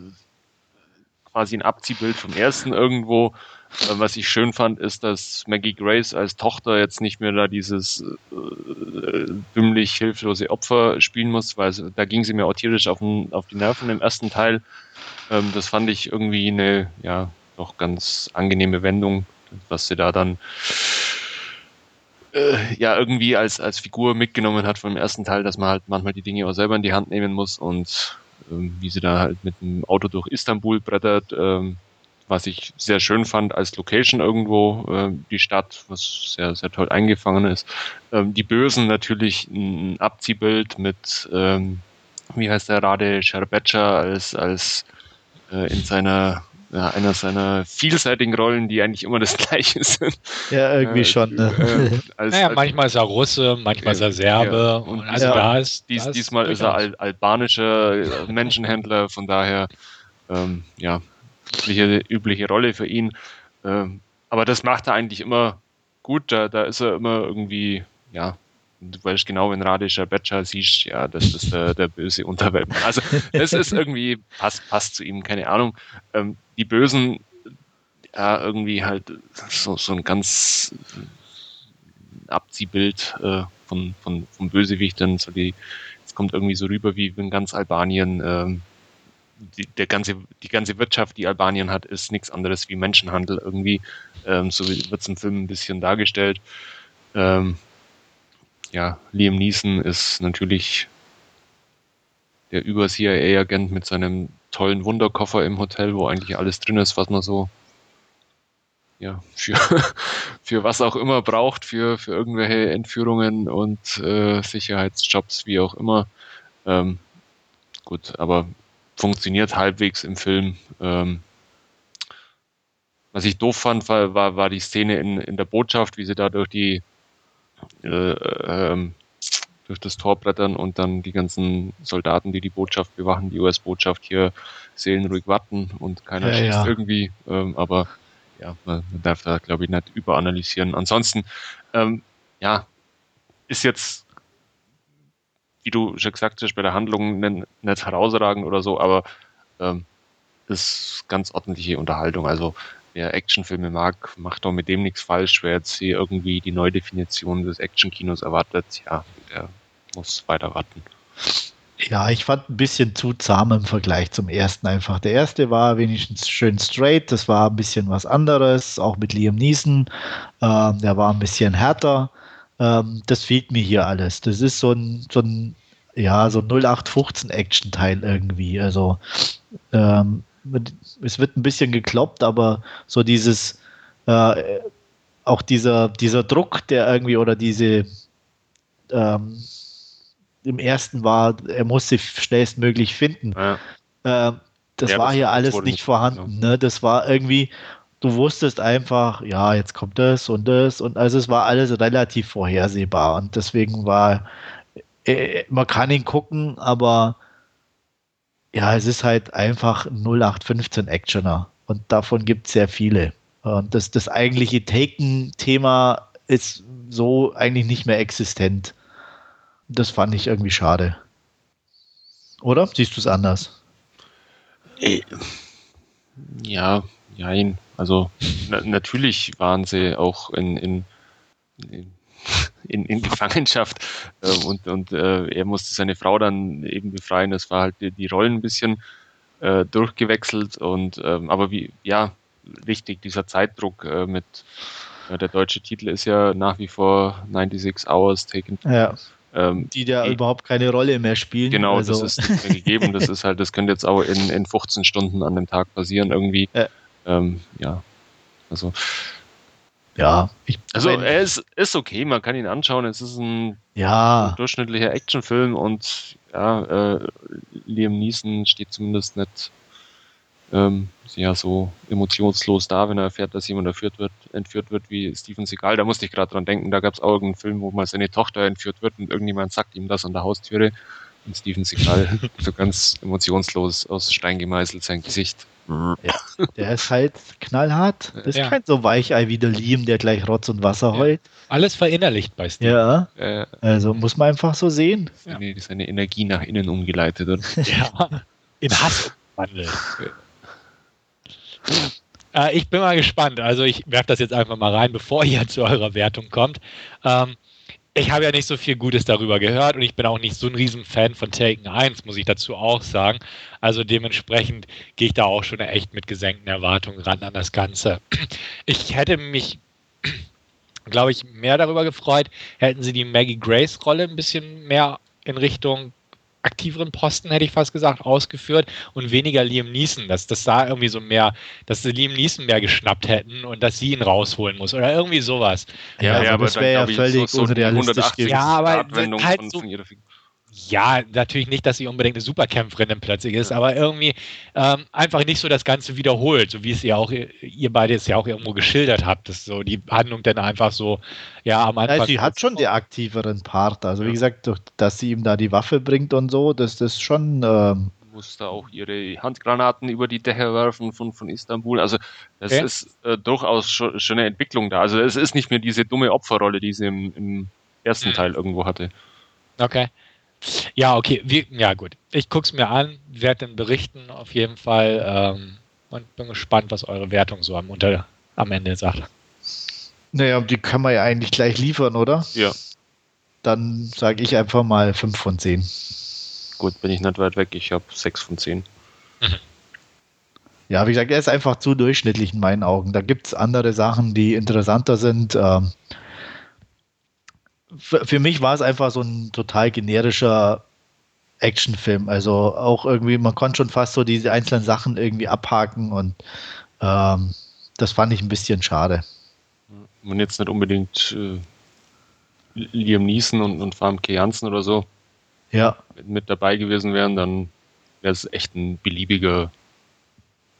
quasi ein Abziehbild vom ersten irgendwo. Äh, was ich schön fand, ist, dass Maggie Grace als Tochter jetzt nicht mehr da dieses äh, dümmlich hilflose Opfer spielen muss, weil da ging sie mir auch tierisch auf, auf die Nerven im ersten Teil. Ähm, das fand ich irgendwie eine, ja, doch ganz angenehme Wendung, was sie da dann äh, ja irgendwie als, als Figur mitgenommen hat vom ersten Teil, dass man halt manchmal die Dinge auch selber in die Hand nehmen muss und wie sie da halt mit dem Auto durch Istanbul brettert, ähm, was ich sehr schön fand als Location irgendwo, äh, die Stadt, was sehr, sehr toll eingefangen ist. Ähm, die Bösen natürlich ein Abziehbild mit, ähm, wie heißt der, Rade Scherbeca als, als äh, in seiner ja, einer seiner vielseitigen Rollen, die eigentlich immer das gleiche sind. Ja, irgendwie äh, schon. Ne? Äh, als, naja, als, manchmal ist er Russe, manchmal ist er Serbe. Ja, und also ja. da ist, dies, diesmal ist er al albanischer Menschenhändler, von daher ähm, ja, übliche, übliche Rolle für ihn. Ähm, aber das macht er eigentlich immer gut. Da, da ist er immer irgendwie, ja, du weißt genau, wenn Radischer Betscher siehst, ja, das ist der, der böse Unterwelt. Also das ist irgendwie, passt, passt zu ihm, keine Ahnung. Ähm, die Bösen, ja, irgendwie halt so, so ein ganz Abziehbild äh, von, von, von Bösewichtern. So die, es kommt irgendwie so rüber, wie in ganz Albanien ähm, die, der ganze, die ganze Wirtschaft, die Albanien hat, ist nichts anderes wie Menschenhandel irgendwie. Ähm, so wird es im Film ein bisschen dargestellt. Ähm, ja, Liam Neeson ist natürlich der Über-CIA-Agent mit seinem tollen Wunderkoffer im Hotel, wo eigentlich alles drin ist, was man so ja, für, für was auch immer braucht, für, für irgendwelche Entführungen und äh, Sicherheitsjobs, wie auch immer. Ähm, gut, aber funktioniert halbwegs im Film. Ähm, was ich doof fand, war, war, war die Szene in, in der Botschaft, wie sie da durch die äh, ähm, durch das Tor brettern und dann die ganzen Soldaten, die die Botschaft bewachen, die US-Botschaft hier seelenruhig warten und keiner ja, schießt ja. irgendwie. Ähm, aber ja, man, man darf da, glaube ich, nicht überanalysieren. Ansonsten, ähm, ja, ist jetzt, wie du schon gesagt hast, bei der Handlung nicht, nicht herausragend oder so, aber ähm, ist ganz ordentliche Unterhaltung. Also wer Actionfilme mag, macht doch mit dem nichts falsch. Wer jetzt hier irgendwie die Neudefinition des Actionkinos erwartet, ja, der muss weiter warten. Ja, ich fand ein bisschen zu zahm im Vergleich zum ersten einfach. Der erste war wenigstens schön straight, das war ein bisschen was anderes, auch mit Liam Neeson. Ähm, der war ein bisschen härter. Ähm, das fehlt mir hier alles. Das ist so ein, so ein ja, so 0815 Action-Teil irgendwie. Also ähm, es wird ein bisschen gekloppt, aber so dieses, äh, auch dieser, dieser Druck, der irgendwie oder diese ähm, im ersten war, er muss sie schnellstmöglich finden. Ja. Äh, das ja, war das hier alles nicht vorhanden. Ja. Ne? Das war irgendwie, du wusstest einfach, ja, jetzt kommt das und das und also es war alles relativ vorhersehbar und deswegen war, äh, man kann ihn gucken, aber ja, es ist halt einfach 0815 Actioner und davon gibt es sehr viele. Und das, das eigentliche Taken-Thema ist so eigentlich nicht mehr existent. Das fand ich irgendwie schade. Oder? Siehst du es anders? Äh, ja, nein. Also na, natürlich waren sie auch in, in, in, in Gefangenschaft äh, und, und äh, er musste seine Frau dann eben befreien. Das war halt die, die Rollen ein bisschen äh, durchgewechselt und ähm, aber wie, ja, richtig, dieser Zeitdruck äh, mit der deutsche Titel ist ja nach wie vor 96 Hours Taken. Ja. Ähm, die da überhaupt keine Rolle mehr spielen. Genau, also. das ist nicht mehr gegeben. Das ist halt, das könnte jetzt auch in, in 15 Stunden an dem Tag passieren irgendwie. Ja. Ähm, ja. Also. Ja, ich also mein, er ist, ist okay, man kann ihn anschauen. Es ist ein, ja. ein durchschnittlicher Actionfilm und ja, äh, Liam Neeson steht zumindest nicht ähm, ja so emotionslos da, wenn er erfährt, dass jemand entführt wird, entführt wird wie Steven Seagal. Da musste ich gerade dran denken, da gab es auch irgendeinen Film, wo mal seine Tochter entführt wird und irgendjemand sagt ihm das an der Haustüre und Steven Seagal so ganz emotionslos aus Stein gemeißelt sein Gesicht. Ja, der ist halt knallhart. Das ist ja. kein so Weichei wie der Liam, der gleich Rotz und Wasser ja. heult. Alles verinnerlicht bei Steve. Ja, äh, also muss man einfach so sehen. Seine, seine Energie nach innen umgeleitet. Oder? ja, in Hass umwandelt. Äh, ich bin mal gespannt. Also ich werfe das jetzt einfach mal rein, bevor ihr zu eurer Wertung kommt. Ähm, ich habe ja nicht so viel Gutes darüber gehört und ich bin auch nicht so ein Riesenfan von Taken 1, muss ich dazu auch sagen. Also dementsprechend gehe ich da auch schon echt mit gesenkten Erwartungen ran an das Ganze. Ich hätte mich, glaube ich, mehr darüber gefreut, hätten sie die Maggie Grace-Rolle ein bisschen mehr in Richtung aktiveren Posten, hätte ich fast gesagt, ausgeführt und weniger Liam Neeson. Dass das da irgendwie so mehr, dass sie Liam Neeson mehr geschnappt hätten und dass sie ihn rausholen muss oder irgendwie sowas. Ja, ja also aber das wäre ja völlig so, so unrealistisch. Ja, aber halt so, ja, natürlich nicht, dass sie unbedingt eine Superkämpferin dann plötzlich ist, ja. aber irgendwie ähm, einfach nicht so das Ganze wiederholt, so wie es ihr auch, ihr beide es ja auch irgendwo geschildert habt, dass so die Handlung dann einfach so, ja, am Anfang. Ja, sie hat schon die aktiveren Part, also wie gesagt, durch, dass sie ihm da die Waffe bringt und so, das ist schon. Ähm, da auch ihre Handgranaten über die Dächer werfen von, von Istanbul. Also das okay. ist äh, durchaus schon, eine Entwicklung da. Also es ist nicht mehr diese dumme Opferrolle, die sie im, im ersten mhm. Teil irgendwo hatte. Okay. Ja, okay. Wie, ja, gut. Ich gucke es mir an, werde dann berichten auf jeden Fall ähm, und bin gespannt, was eure Wertung so am, unter, am Ende sagt. Naja, die kann man ja eigentlich gleich liefern, oder? Ja. Dann sage ich einfach mal 5 von 10. Gut, bin ich nicht weit weg. Ich habe 6 von 10. Mhm. Ja, wie gesagt, er ist einfach zu durchschnittlich in meinen Augen. Da gibt es andere Sachen, die interessanter sind. Ähm, für, für mich war es einfach so ein total generischer Actionfilm. Also auch irgendwie, man konnte schon fast so diese einzelnen Sachen irgendwie abhaken und ähm, das fand ich ein bisschen schade. Man jetzt nicht unbedingt äh, Liam Neeson und, und Famke Janssen oder so ja. mit, mit dabei gewesen wären, dann wäre es echt ein beliebiger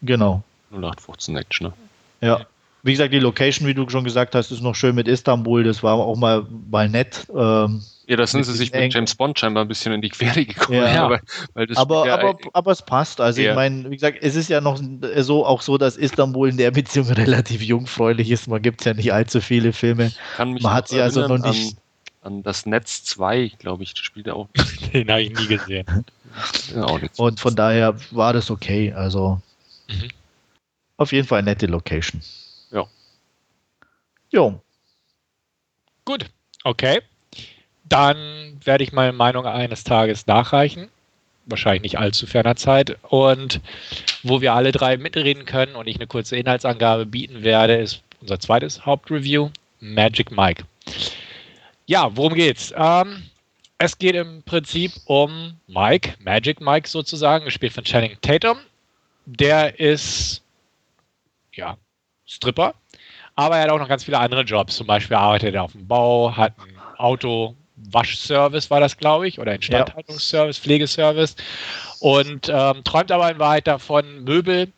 genau. 0815 Action. Ne? Ja wie gesagt, die Location, wie du schon gesagt hast, ist noch schön mit Istanbul. Das war auch mal, mal nett. Ähm, ja, da sind sie sich mit James Bond scheinbar ein bisschen in die Quere gekommen. Ja. aber, aber, ja aber, aber, es passt. Also ja. ich meine, wie gesagt, es ist ja noch so auch so, dass Istanbul in der Beziehung relativ jungfräulich ist. Man gibt ja nicht allzu viele Filme. Man hat sie also noch nicht. An, an das Netz 2, glaube ich, das spielt er auch. Den habe ich nie gesehen. ja, Und von daher war das okay. Also mhm. auf jeden Fall eine nette Location. Jo. Gut, okay. Dann werde ich meine Meinung eines Tages nachreichen. Wahrscheinlich nicht allzu ferner Zeit. Und wo wir alle drei mitreden können und ich eine kurze Inhaltsangabe bieten werde, ist unser zweites Hauptreview, Magic Mike. Ja, worum geht's? Ähm, es geht im Prinzip um Mike, Magic Mike sozusagen, gespielt von Channing Tatum. Der ist, ja, Stripper aber er hat auch noch ganz viele andere Jobs. Zum Beispiel arbeitet er auf dem Bau, hat einen Auto-Waschservice, war das, glaube ich, oder Instandhaltungsservice, Pflegeservice. Und ähm, träumt aber in Wahrheit davon, Möbel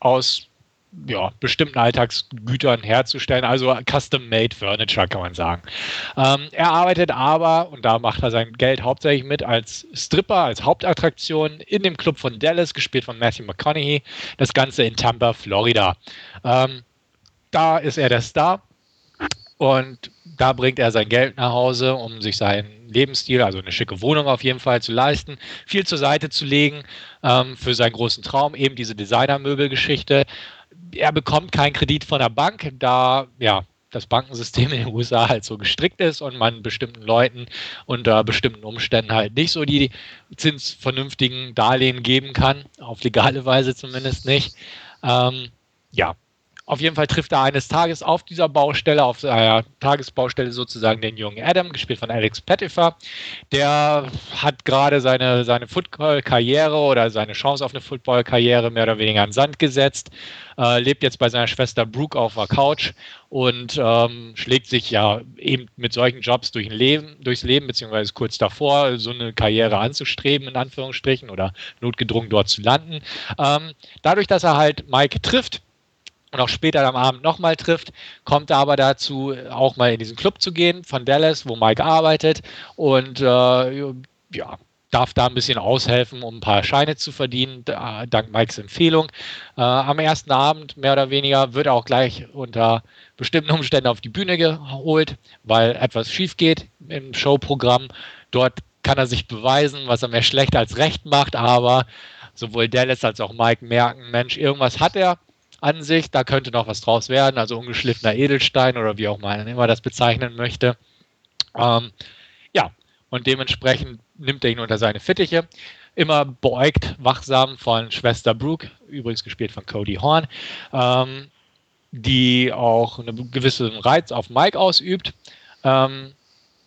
aus ja, bestimmten Alltagsgütern herzustellen, also Custom-Made Furniture, kann man sagen. Ähm, er arbeitet aber, und da macht er sein Geld hauptsächlich mit, als Stripper, als Hauptattraktion in dem Club von Dallas, gespielt von Matthew McConaughey, das Ganze in Tampa, Florida. Ähm, da ist er der Star und da bringt er sein Geld nach Hause, um sich seinen Lebensstil, also eine schicke Wohnung auf jeden Fall zu leisten, viel zur Seite zu legen ähm, für seinen großen Traum, eben diese Designermöbelgeschichte. Er bekommt keinen Kredit von der Bank, da ja das Bankensystem in den USA halt so gestrickt ist und man bestimmten Leuten unter bestimmten Umständen halt nicht so die zinsvernünftigen Darlehen geben kann, auf legale Weise zumindest nicht. Ähm, ja, auf jeden Fall trifft er eines Tages auf dieser Baustelle, auf seiner Tagesbaustelle sozusagen den jungen Adam, gespielt von Alex Pettifer. Der hat gerade seine, seine Football-Karriere oder seine Chance auf eine Football-Karriere mehr oder weniger an Sand gesetzt, äh, lebt jetzt bei seiner Schwester Brooke auf der Couch und ähm, schlägt sich ja eben mit solchen Jobs durch Leben, durchs Leben, beziehungsweise kurz davor, so eine Karriere anzustreben, in Anführungsstrichen, oder notgedrungen dort zu landen. Ähm, dadurch, dass er halt Mike trifft, und auch später am Abend nochmal trifft, kommt er aber dazu, auch mal in diesen Club zu gehen von Dallas, wo Mike arbeitet und äh, ja, darf da ein bisschen aushelfen, um ein paar Scheine zu verdienen, dank Mikes Empfehlung. Äh, am ersten Abend, mehr oder weniger, wird er auch gleich unter bestimmten Umständen auf die Bühne geholt, weil etwas schief geht im Showprogramm. Dort kann er sich beweisen, was er mehr schlecht als recht macht, aber sowohl Dallas als auch Mike merken, Mensch, irgendwas hat er an sich. Da könnte noch was draus werden, also ungeschliffener Edelstein oder wie auch man immer das bezeichnen möchte. Ähm, ja, und dementsprechend nimmt er ihn unter seine Fittiche. Immer beugt, wachsam von Schwester Brooke, übrigens gespielt von Cody Horn, ähm, die auch einen gewissen Reiz auf Mike ausübt. Ähm,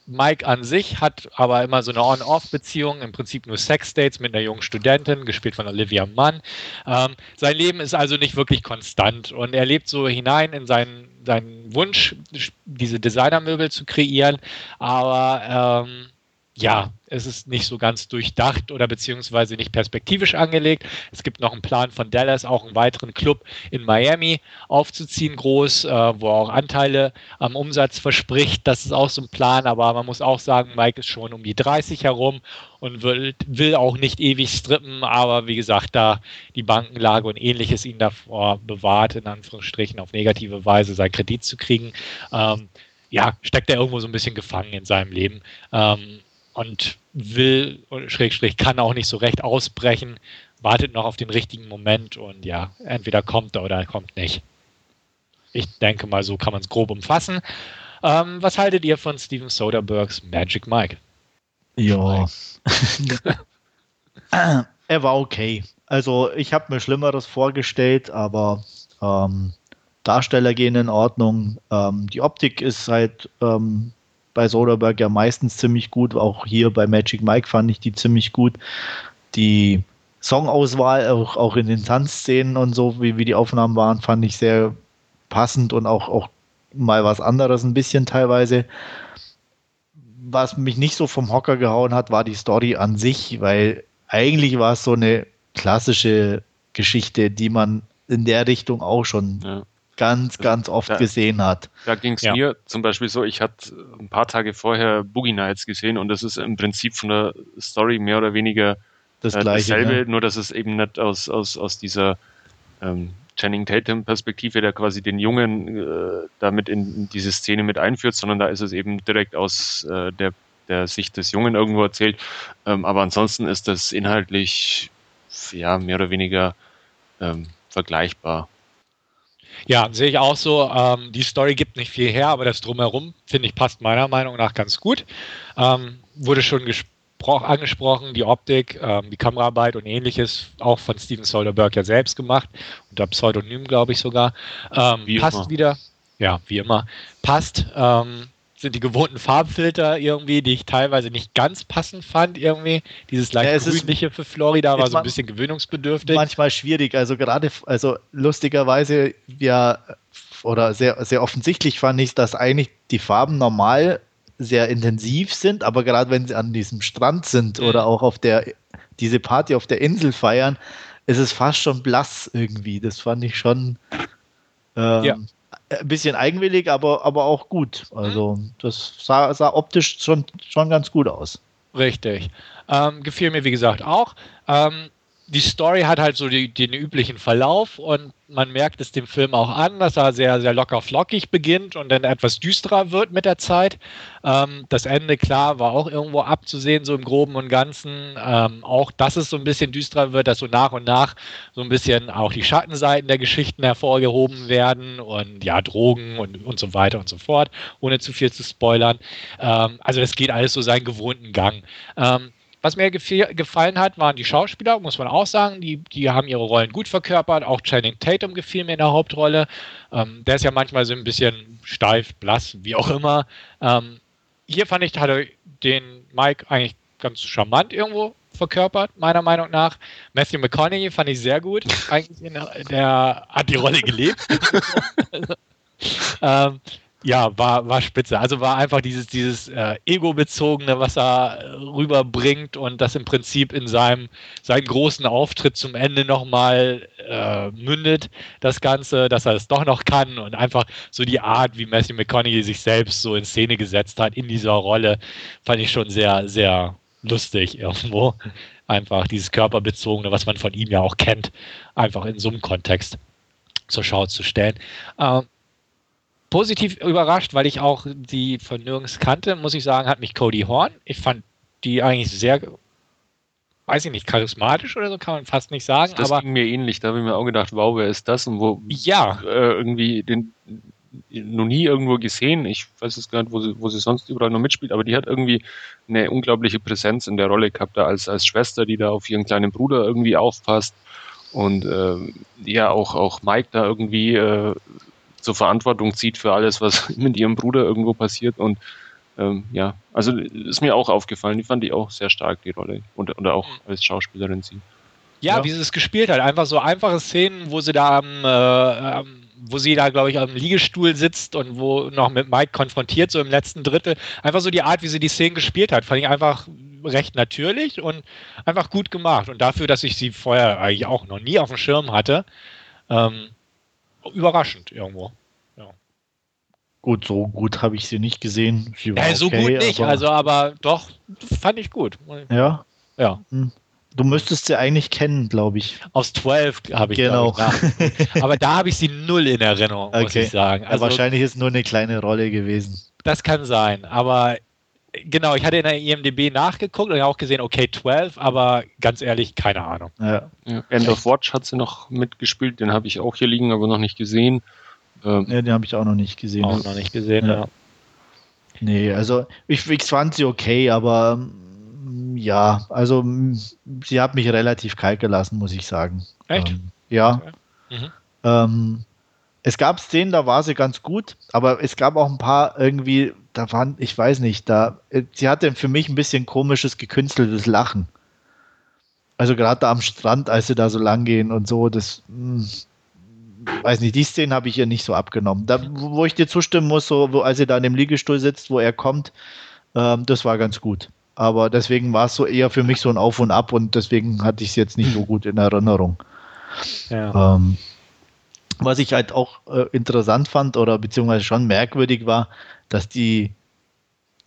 Mike an sich hat aber immer so eine On-Off-Beziehung, im Prinzip nur Sex-Dates mit einer jungen Studentin, gespielt von Olivia Munn. Ähm, sein Leben ist also nicht wirklich konstant und er lebt so hinein in seinen, seinen Wunsch, diese Designermöbel zu kreieren, aber ähm, ja, es ist nicht so ganz durchdacht oder beziehungsweise nicht perspektivisch angelegt. Es gibt noch einen Plan von Dallas, auch einen weiteren Club in Miami aufzuziehen, groß, äh, wo er auch Anteile am Umsatz verspricht. Das ist auch so ein Plan, aber man muss auch sagen, Mike ist schon um die 30 herum und will, will auch nicht ewig strippen, aber wie gesagt, da die Bankenlage und ähnliches ihn davor bewahrt, in Anführungsstrichen auf negative Weise seinen Kredit zu kriegen. Ähm, ja, steckt er irgendwo so ein bisschen gefangen in seinem Leben. Ähm, und will, Schrägstrich, kann auch nicht so recht ausbrechen, wartet noch auf den richtigen Moment und ja, entweder kommt er oder er kommt nicht. Ich denke mal, so kann man es grob umfassen. Ähm, was haltet ihr von Steven Soderberghs Magic Mike? Ja. er war okay. Also ich habe mir Schlimmeres vorgestellt, aber ähm, Darsteller gehen in Ordnung. Ähm, die Optik ist halt ähm, bei Soderbergh ja meistens ziemlich gut. Auch hier bei Magic Mike fand ich die ziemlich gut. Die Songauswahl, auch, auch in den Tanzszenen und so, wie, wie die Aufnahmen waren, fand ich sehr passend und auch, auch mal was anderes ein bisschen teilweise. Was mich nicht so vom Hocker gehauen hat, war die Story an sich, weil eigentlich war es so eine klassische Geschichte, die man in der Richtung auch schon ja ganz, ganz oft da, gesehen hat. Da ging es ja. mir zum Beispiel so, ich hatte ein paar Tage vorher Boogie Nights gesehen und das ist im Prinzip von der Story mehr oder weniger das äh, gleiche, dasselbe, ja. nur dass es eben nicht aus, aus, aus dieser ähm, Channing Tatum-Perspektive, der quasi den Jungen äh, damit in, in, diese Szene mit einführt, sondern da ist es eben direkt aus äh, der, der Sicht des Jungen irgendwo erzählt. Ähm, aber ansonsten ist das inhaltlich ja mehr oder weniger ähm, vergleichbar. Ja, sehe ich auch so. Ähm, die Story gibt nicht viel her, aber das Drumherum, finde ich, passt meiner Meinung nach ganz gut. Ähm, wurde schon angesprochen, die Optik, ähm, die Kameraarbeit und ähnliches, auch von Steven Soderbergh ja selbst gemacht, unter Pseudonym, glaube ich sogar. Ähm, passt immer. wieder. Ja, wie immer. Passt. Ähm, sind die gewohnten Farbfilter irgendwie, die ich teilweise nicht ganz passend fand irgendwie. Dieses leicht ja, grünliche für Florida war so ein bisschen gewöhnungsbedürftig. Manchmal schwierig, also gerade, also lustigerweise ja, oder sehr, sehr offensichtlich fand ich, dass eigentlich die Farben normal sehr intensiv sind, aber gerade wenn sie an diesem Strand sind mhm. oder auch auf der, diese Party auf der Insel feiern, ist es fast schon blass irgendwie. Das fand ich schon. Ähm, ja ein bisschen eigenwillig, aber, aber auch gut. Also mhm. das sah, sah optisch schon, schon ganz gut aus. Richtig. Ähm, gefiel mir, wie gesagt, auch. Ähm, die Story hat halt so die, den üblichen Verlauf und man merkt es dem Film auch an, dass er sehr, sehr locker flockig beginnt und dann etwas düsterer wird mit der Zeit. Ähm, das Ende, klar, war auch irgendwo abzusehen, so im Groben und Ganzen. Ähm, auch, dass es so ein bisschen düsterer wird, dass so nach und nach so ein bisschen auch die Schattenseiten der Geschichten hervorgehoben werden und ja, Drogen und, und so weiter und so fort, ohne zu viel zu spoilern. Ähm, also, es geht alles so seinen gewohnten Gang. Ähm, was mir gefallen hat, waren die Schauspieler, muss man auch sagen. Die, die haben ihre Rollen gut verkörpert. Auch Channing Tatum gefiel mir in der Hauptrolle. Ähm, der ist ja manchmal so ein bisschen steif, blass, wie auch immer. Ähm, hier fand ich, hat er den Mike eigentlich ganz charmant irgendwo verkörpert, meiner Meinung nach. Matthew McConaughey fand ich sehr gut. Eigentlich in, der hat die Rolle gelebt. ähm, ja, war, war spitze. Also war einfach dieses, dieses äh, Ego-bezogene, was er rüberbringt und das im Prinzip in seinem seinen großen Auftritt zum Ende nochmal äh, mündet, das Ganze, dass er es doch noch kann und einfach so die Art, wie Matthew McConaughey sich selbst so in Szene gesetzt hat in dieser Rolle, fand ich schon sehr, sehr lustig irgendwo. Einfach dieses Körperbezogene, was man von ihm ja auch kennt, einfach in so einem Kontext zur Schau zu stellen. Ähm, positiv überrascht, weil ich auch die von nirgends kannte, muss ich sagen, hat mich Cody Horn. Ich fand die eigentlich sehr, weiß ich nicht, charismatisch oder so, kann man fast nicht sagen. Das aber ging mir ähnlich, da habe ich mir auch gedacht, wow, wer ist das und wo ja. Äh, irgendwie den noch nie irgendwo gesehen. Ich weiß es gar nicht, wo sie, wo sie sonst überall noch mitspielt, aber die hat irgendwie eine unglaubliche Präsenz in der Rolle gehabt, da als, als Schwester, die da auf ihren kleinen Bruder irgendwie aufpasst. Und äh, ja, auch, auch Mike da irgendwie äh, zur Verantwortung zieht für alles, was mit ihrem Bruder irgendwo passiert. Und ähm, ja, also ist mir auch aufgefallen, die fand ich auch sehr stark, die Rolle. Und, oder auch mhm. als Schauspielerin sie. Ja, ja, wie sie es gespielt hat. Einfach so einfache Szenen, wo sie da am, äh, am wo sie da, glaube ich, am Liegestuhl sitzt und wo noch mit Mike konfrontiert, so im letzten Drittel. Einfach so die Art, wie sie die Szenen gespielt hat, fand ich einfach recht natürlich und einfach gut gemacht. Und dafür, dass ich sie vorher eigentlich auch noch nie auf dem Schirm hatte, ähm, überraschend irgendwo. Ja. Gut, so gut habe ich sie nicht gesehen. Sie ja, so okay, gut nicht, aber also aber doch, fand ich gut. Ja. Ja. Hm. Du müsstest sie eigentlich kennen, glaube ich. Aus 12 habe ich genau. Ich, aber da habe ich sie null in Erinnerung, okay. muss ich sagen. Also, ja, wahrscheinlich ist nur eine kleine Rolle gewesen. Das kann sein, aber genau, ich hatte in der IMDb nachgeguckt und auch gesehen, okay, 12, aber ganz ehrlich, keine Ahnung. Ja. Ja, End of Watch hat sie noch mitgespielt, den habe ich auch hier liegen, aber noch nicht gesehen. Ähm, ja, den habe ich auch noch nicht gesehen. Auch noch nicht gesehen, ja. ja. Nee, also ich, ich fand sie okay, aber ja, also sie hat mich relativ kalt gelassen, muss ich sagen. Echt? Ähm, ja. Okay. Mhm. Ähm, es gab Szenen, da war sie ganz gut, aber es gab auch ein paar irgendwie, da waren, ich weiß nicht, da, äh, sie hatte für mich ein bisschen komisches, gekünsteltes Lachen. Also gerade da am Strand, als sie da so lang gehen und so, das, mh, hm, weiß nicht, die Szenen habe ich ihr nicht so abgenommen. Da, wo ich dir zustimmen muss, so, wo, als sie da in dem Liegestuhl sitzt, wo er kommt, ähm, das war ganz gut. Aber deswegen war es so eher für mich so ein Auf und Ab und deswegen hatte ich es jetzt nicht so gut in Erinnerung. Ja. Ähm, was ich halt auch äh, interessant fand oder beziehungsweise schon merkwürdig war, dass die,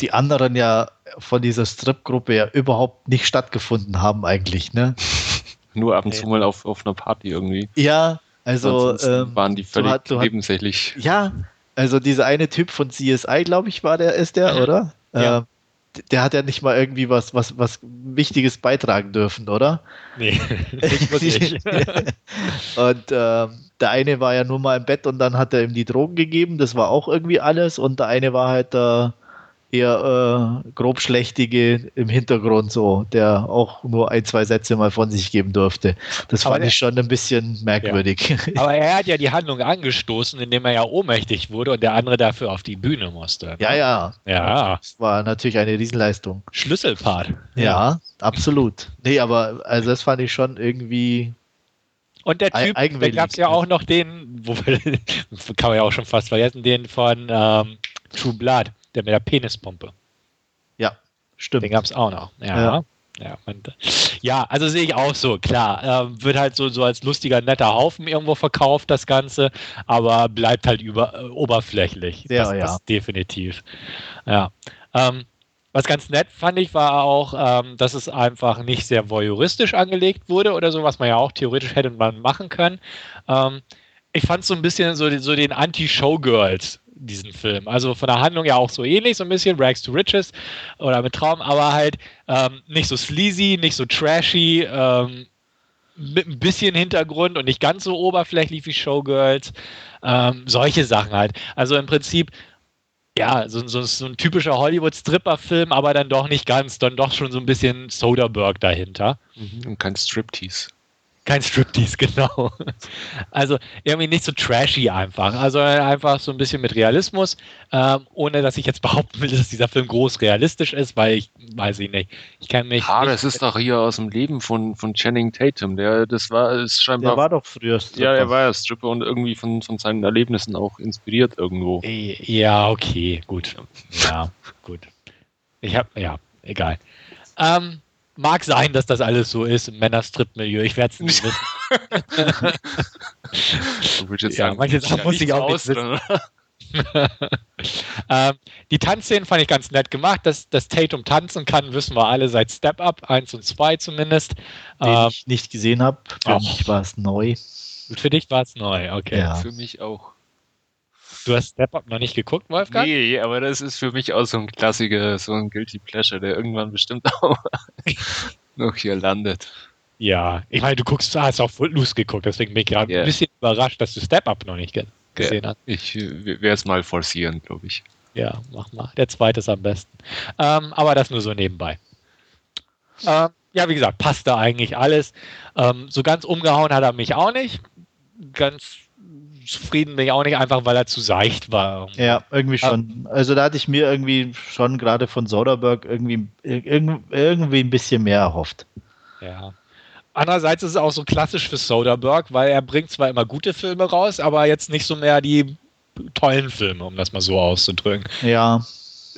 die anderen ja von dieser Strip-Gruppe ja überhaupt nicht stattgefunden haben eigentlich, ne? Nur ab und zu mal auf, auf einer Party irgendwie. Ja, also ähm, waren die völlig so hat, nebensächlich. Ja, also dieser eine Typ von CSI, glaube ich, war der, ist der, oder? Ja. Äh, der hat ja nicht mal irgendwie was, was, was Wichtiges beitragen dürfen, oder? Nee, nicht wirklich. und ähm, der eine war ja nur mal im Bett und dann hat er ihm die Drogen gegeben, das war auch irgendwie alles. Und der eine war halt der eher äh, grobschlächtige im Hintergrund so, der auch nur ein, zwei Sätze mal von sich geben durfte. Das aber fand der, ich schon ein bisschen merkwürdig. Ja. Aber er hat ja die Handlung angestoßen, indem er ja ohnmächtig wurde und der andere dafür auf die Bühne musste. Ne? Ja, ja. Ja. Das war natürlich eine Riesenleistung. Schlüsselpart. Ja, ja, absolut. Nee, aber also das fand ich schon irgendwie und der Typ, da gab es ja auch noch den, wo kann man ja auch schon fast vergessen, den von ähm, True Blood der mit der Penispumpe. Ja, stimmt. Den gab es auch noch. Ja. ja. Ja, man, ja, also sehe ich auch so, klar. Äh, wird halt so, so als lustiger, netter Haufen irgendwo verkauft, das Ganze, aber bleibt halt über, äh, oberflächlich. Sehr, das, ja. Das definitiv. Ja. Ähm, was ganz nett fand ich, war auch, ähm, dass es einfach nicht sehr voyeuristisch angelegt wurde oder so, was man ja auch theoretisch hätte man machen können. Ähm, ich fand so ein bisschen so, so den Anti-Showgirls diesen Film. Also von der Handlung ja auch so ähnlich, so ein bisschen Rags to Riches oder mit Traum, aber halt ähm, nicht so sleazy, nicht so trashy, ähm, mit ein bisschen Hintergrund und nicht ganz so oberflächlich wie Showgirls. Ähm, solche Sachen halt. Also im Prinzip, ja, so, so, so ein typischer Hollywood-Stripper-Film, aber dann doch nicht ganz, dann doch schon so ein bisschen Soderbergh dahinter. Mhm, und kein Striptease. Kein Striptease, genau. Also irgendwie nicht so trashy einfach. Also einfach so ein bisschen mit Realismus, ähm, ohne dass ich jetzt behaupten will, dass dieser Film groß realistisch ist, weil ich weiß ich nicht. Ich kann mich. Ah, das ist doch hier aus dem Leben von, von Channing Tatum. Der, das war, ist scheinbar. Der war doch früher Stripper. Ja, er war ja Stripper und irgendwie von, von seinen Erlebnissen auch inspiriert irgendwo. Ja, okay, gut. Ja, gut. Ich hab, ja, egal. Ähm, Mag sein, dass das alles so ist im Männerstrip-Milieu. Ich werde es nicht wissen. du willst jetzt ja, sagen, manche Sachen muss ich auch nicht wissen. ähm, die Tanzszenen fand ich ganz nett gemacht. Dass, dass Tatum tanzen kann, wissen wir alle seit Step Up 1 und 2 zumindest. Den ähm, ich nicht gesehen habe. Für mich war es neu. Für dich war es neu, okay. Ja. Für mich auch. Du hast Step Up noch nicht geguckt, Wolfgang? Nee, aber das ist für mich auch so ein Klassiker, so ein Guilty Pleasure, der irgendwann bestimmt auch noch hier landet. Ja, ich meine, du guckst, hast auch Footloose geguckt, deswegen bin ich gerade yeah. ein bisschen überrascht, dass du Step Up noch nicht gesehen hast. Ich werde es mal forcieren, glaube ich. Ja, mach mal. Der zweite ist am besten. Ähm, aber das nur so nebenbei. Ähm, ja, wie gesagt, passt da eigentlich alles. Ähm, so ganz umgehauen hat er mich auch nicht. Ganz zufrieden bin ich auch nicht, einfach weil er zu seicht war. Ja, irgendwie schon. Also da hatte ich mir irgendwie schon gerade von Soderbergh irgendwie, irgendwie ein bisschen mehr erhofft. Ja. Andererseits ist es auch so klassisch für Soderbergh, weil er bringt zwar immer gute Filme raus, aber jetzt nicht so mehr die tollen Filme, um das mal so auszudrücken. Ja.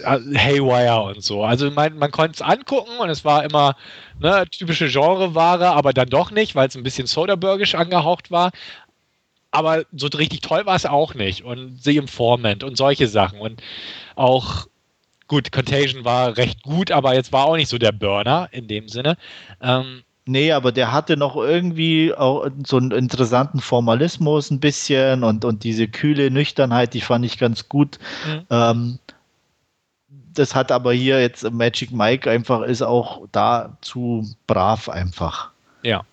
Haywire und so. Also man, man konnte es angucken und es war immer ne, typische Genreware, aber dann doch nicht, weil es ein bisschen Soderbergisch angehaucht war. Aber so richtig toll war es auch nicht. Und The Informant und solche Sachen. Und auch, gut, Contagion war recht gut, aber jetzt war auch nicht so der Burner in dem Sinne. Ähm, Nee, aber der hatte noch irgendwie auch so einen interessanten Formalismus ein bisschen und, und diese kühle Nüchternheit, die fand ich ganz gut. Mhm. Ähm, das hat aber hier jetzt Magic Mike einfach ist auch da zu brav einfach. Ja.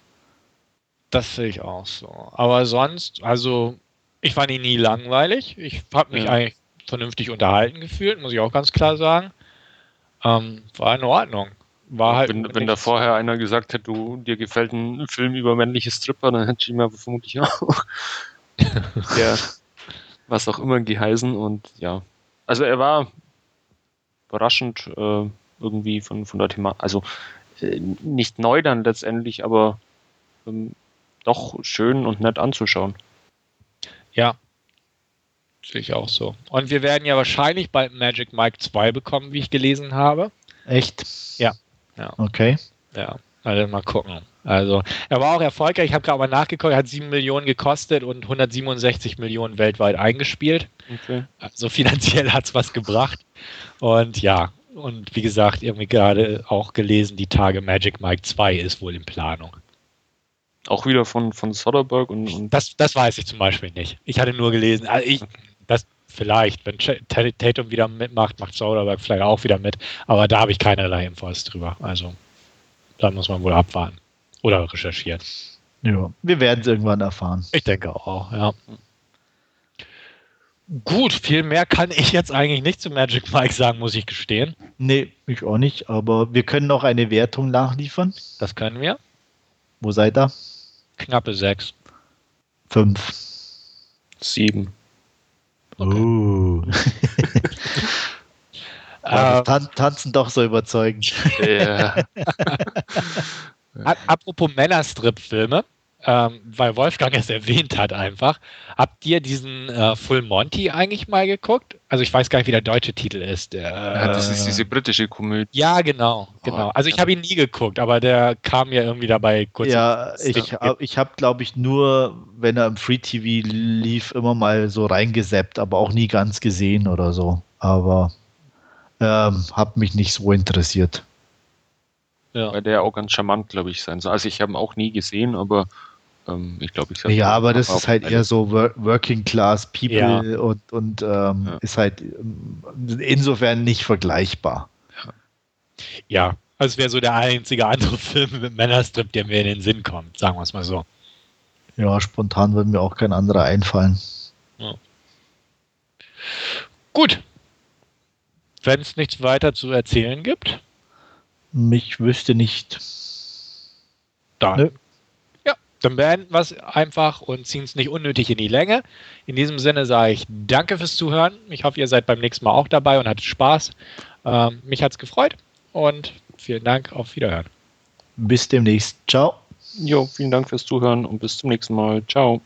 Das sehe ich auch so. Aber sonst, also ich fand ihn nie langweilig. Ich habe mich ja. eigentlich vernünftig unterhalten gefühlt, muss ich auch ganz klar sagen. Ähm, war in Ordnung. War halt wenn, wenn da vorher einer gesagt hätte, du, dir gefällt ein Film über männliche Stripper, dann hätte ich ihm vermutlich auch ja, was auch immer geheißen und ja. Also er war überraschend äh, irgendwie von, von der Thema, also äh, nicht neu dann letztendlich, aber ähm, doch schön und nett anzuschauen. Ja, sehe ich auch so. Und wir werden ja wahrscheinlich bald Magic Mike 2 bekommen, wie ich gelesen habe. Echt? Ja. Ja. Okay. Ja, also mal gucken. Also, er war auch erfolgreich. Ich habe gerade mal nachgeguckt, er hat 7 Millionen gekostet und 167 Millionen weltweit eingespielt. Okay. Also finanziell hat es was gebracht. Und ja, und wie gesagt, irgendwie gerade auch gelesen, die Tage Magic Mike 2 ist wohl in Planung. Auch wieder von, von Soderbergh und, und. Das, das weiß ich zum Beispiel nicht. Ich hatte nur gelesen, also ich, das vielleicht, wenn Tatum wieder mitmacht, macht Soderbergh vielleicht auch wieder mit, aber da habe ich keinerlei Infos drüber. Also da muss man wohl abwarten. Oder recherchieren. Ja, wir werden es irgendwann erfahren. Ich denke auch, ja. Gut, viel mehr kann ich jetzt eigentlich nicht zu Magic Mike sagen, muss ich gestehen. Nee, ich auch nicht, aber wir können noch eine Wertung nachliefern. Das können wir. Wo seid ihr? Knappe sechs. Fünf. Sieben. Okay. Uh. Tan tanzen doch so überzeugend. Ja. Apropos Männerstrip-Filme, ähm, weil Wolfgang es erwähnt hat einfach. Habt ihr diesen äh, Full Monty eigentlich mal geguckt? Also ich weiß gar nicht, wie der deutsche Titel ist. Der, ja, das ist diese britische Komödie. Ja, genau, genau. Oh, also ich habe ihn nie geguckt, aber der kam ja irgendwie dabei kurz. Ja, ich, ich habe, glaube ich, nur, wenn er im Free TV lief, immer mal so reingeseppt, aber auch nie ganz gesehen oder so. Aber ähm, hat mich nicht so interessiert. Ja. Weil der auch ganz charmant, glaube ich, sein soll. Also ich habe ihn auch nie gesehen, aber ähm, ich glaube, ich Ja, aber das ist halt eher so Working Class People ja. und, und ähm, ja. ist halt insofern nicht vergleichbar. Ja, also wäre so der einzige andere Film mit Männerstrip, der mir in den Sinn kommt, sagen wir es mal so. Ja, spontan würde mir auch kein anderer einfallen. Ja. Gut. Wenn es nichts weiter zu erzählen gibt. Mich wüsste nicht. Dann Nö. Dann beenden wir es einfach und ziehen es nicht unnötig in die Länge. In diesem Sinne sage ich danke fürs Zuhören. Ich hoffe, ihr seid beim nächsten Mal auch dabei und hattet Spaß. Ähm, mich hat es gefreut und vielen Dank. Auf Wiederhören. Bis demnächst. Ciao. Jo, vielen Dank fürs Zuhören und bis zum nächsten Mal. Ciao.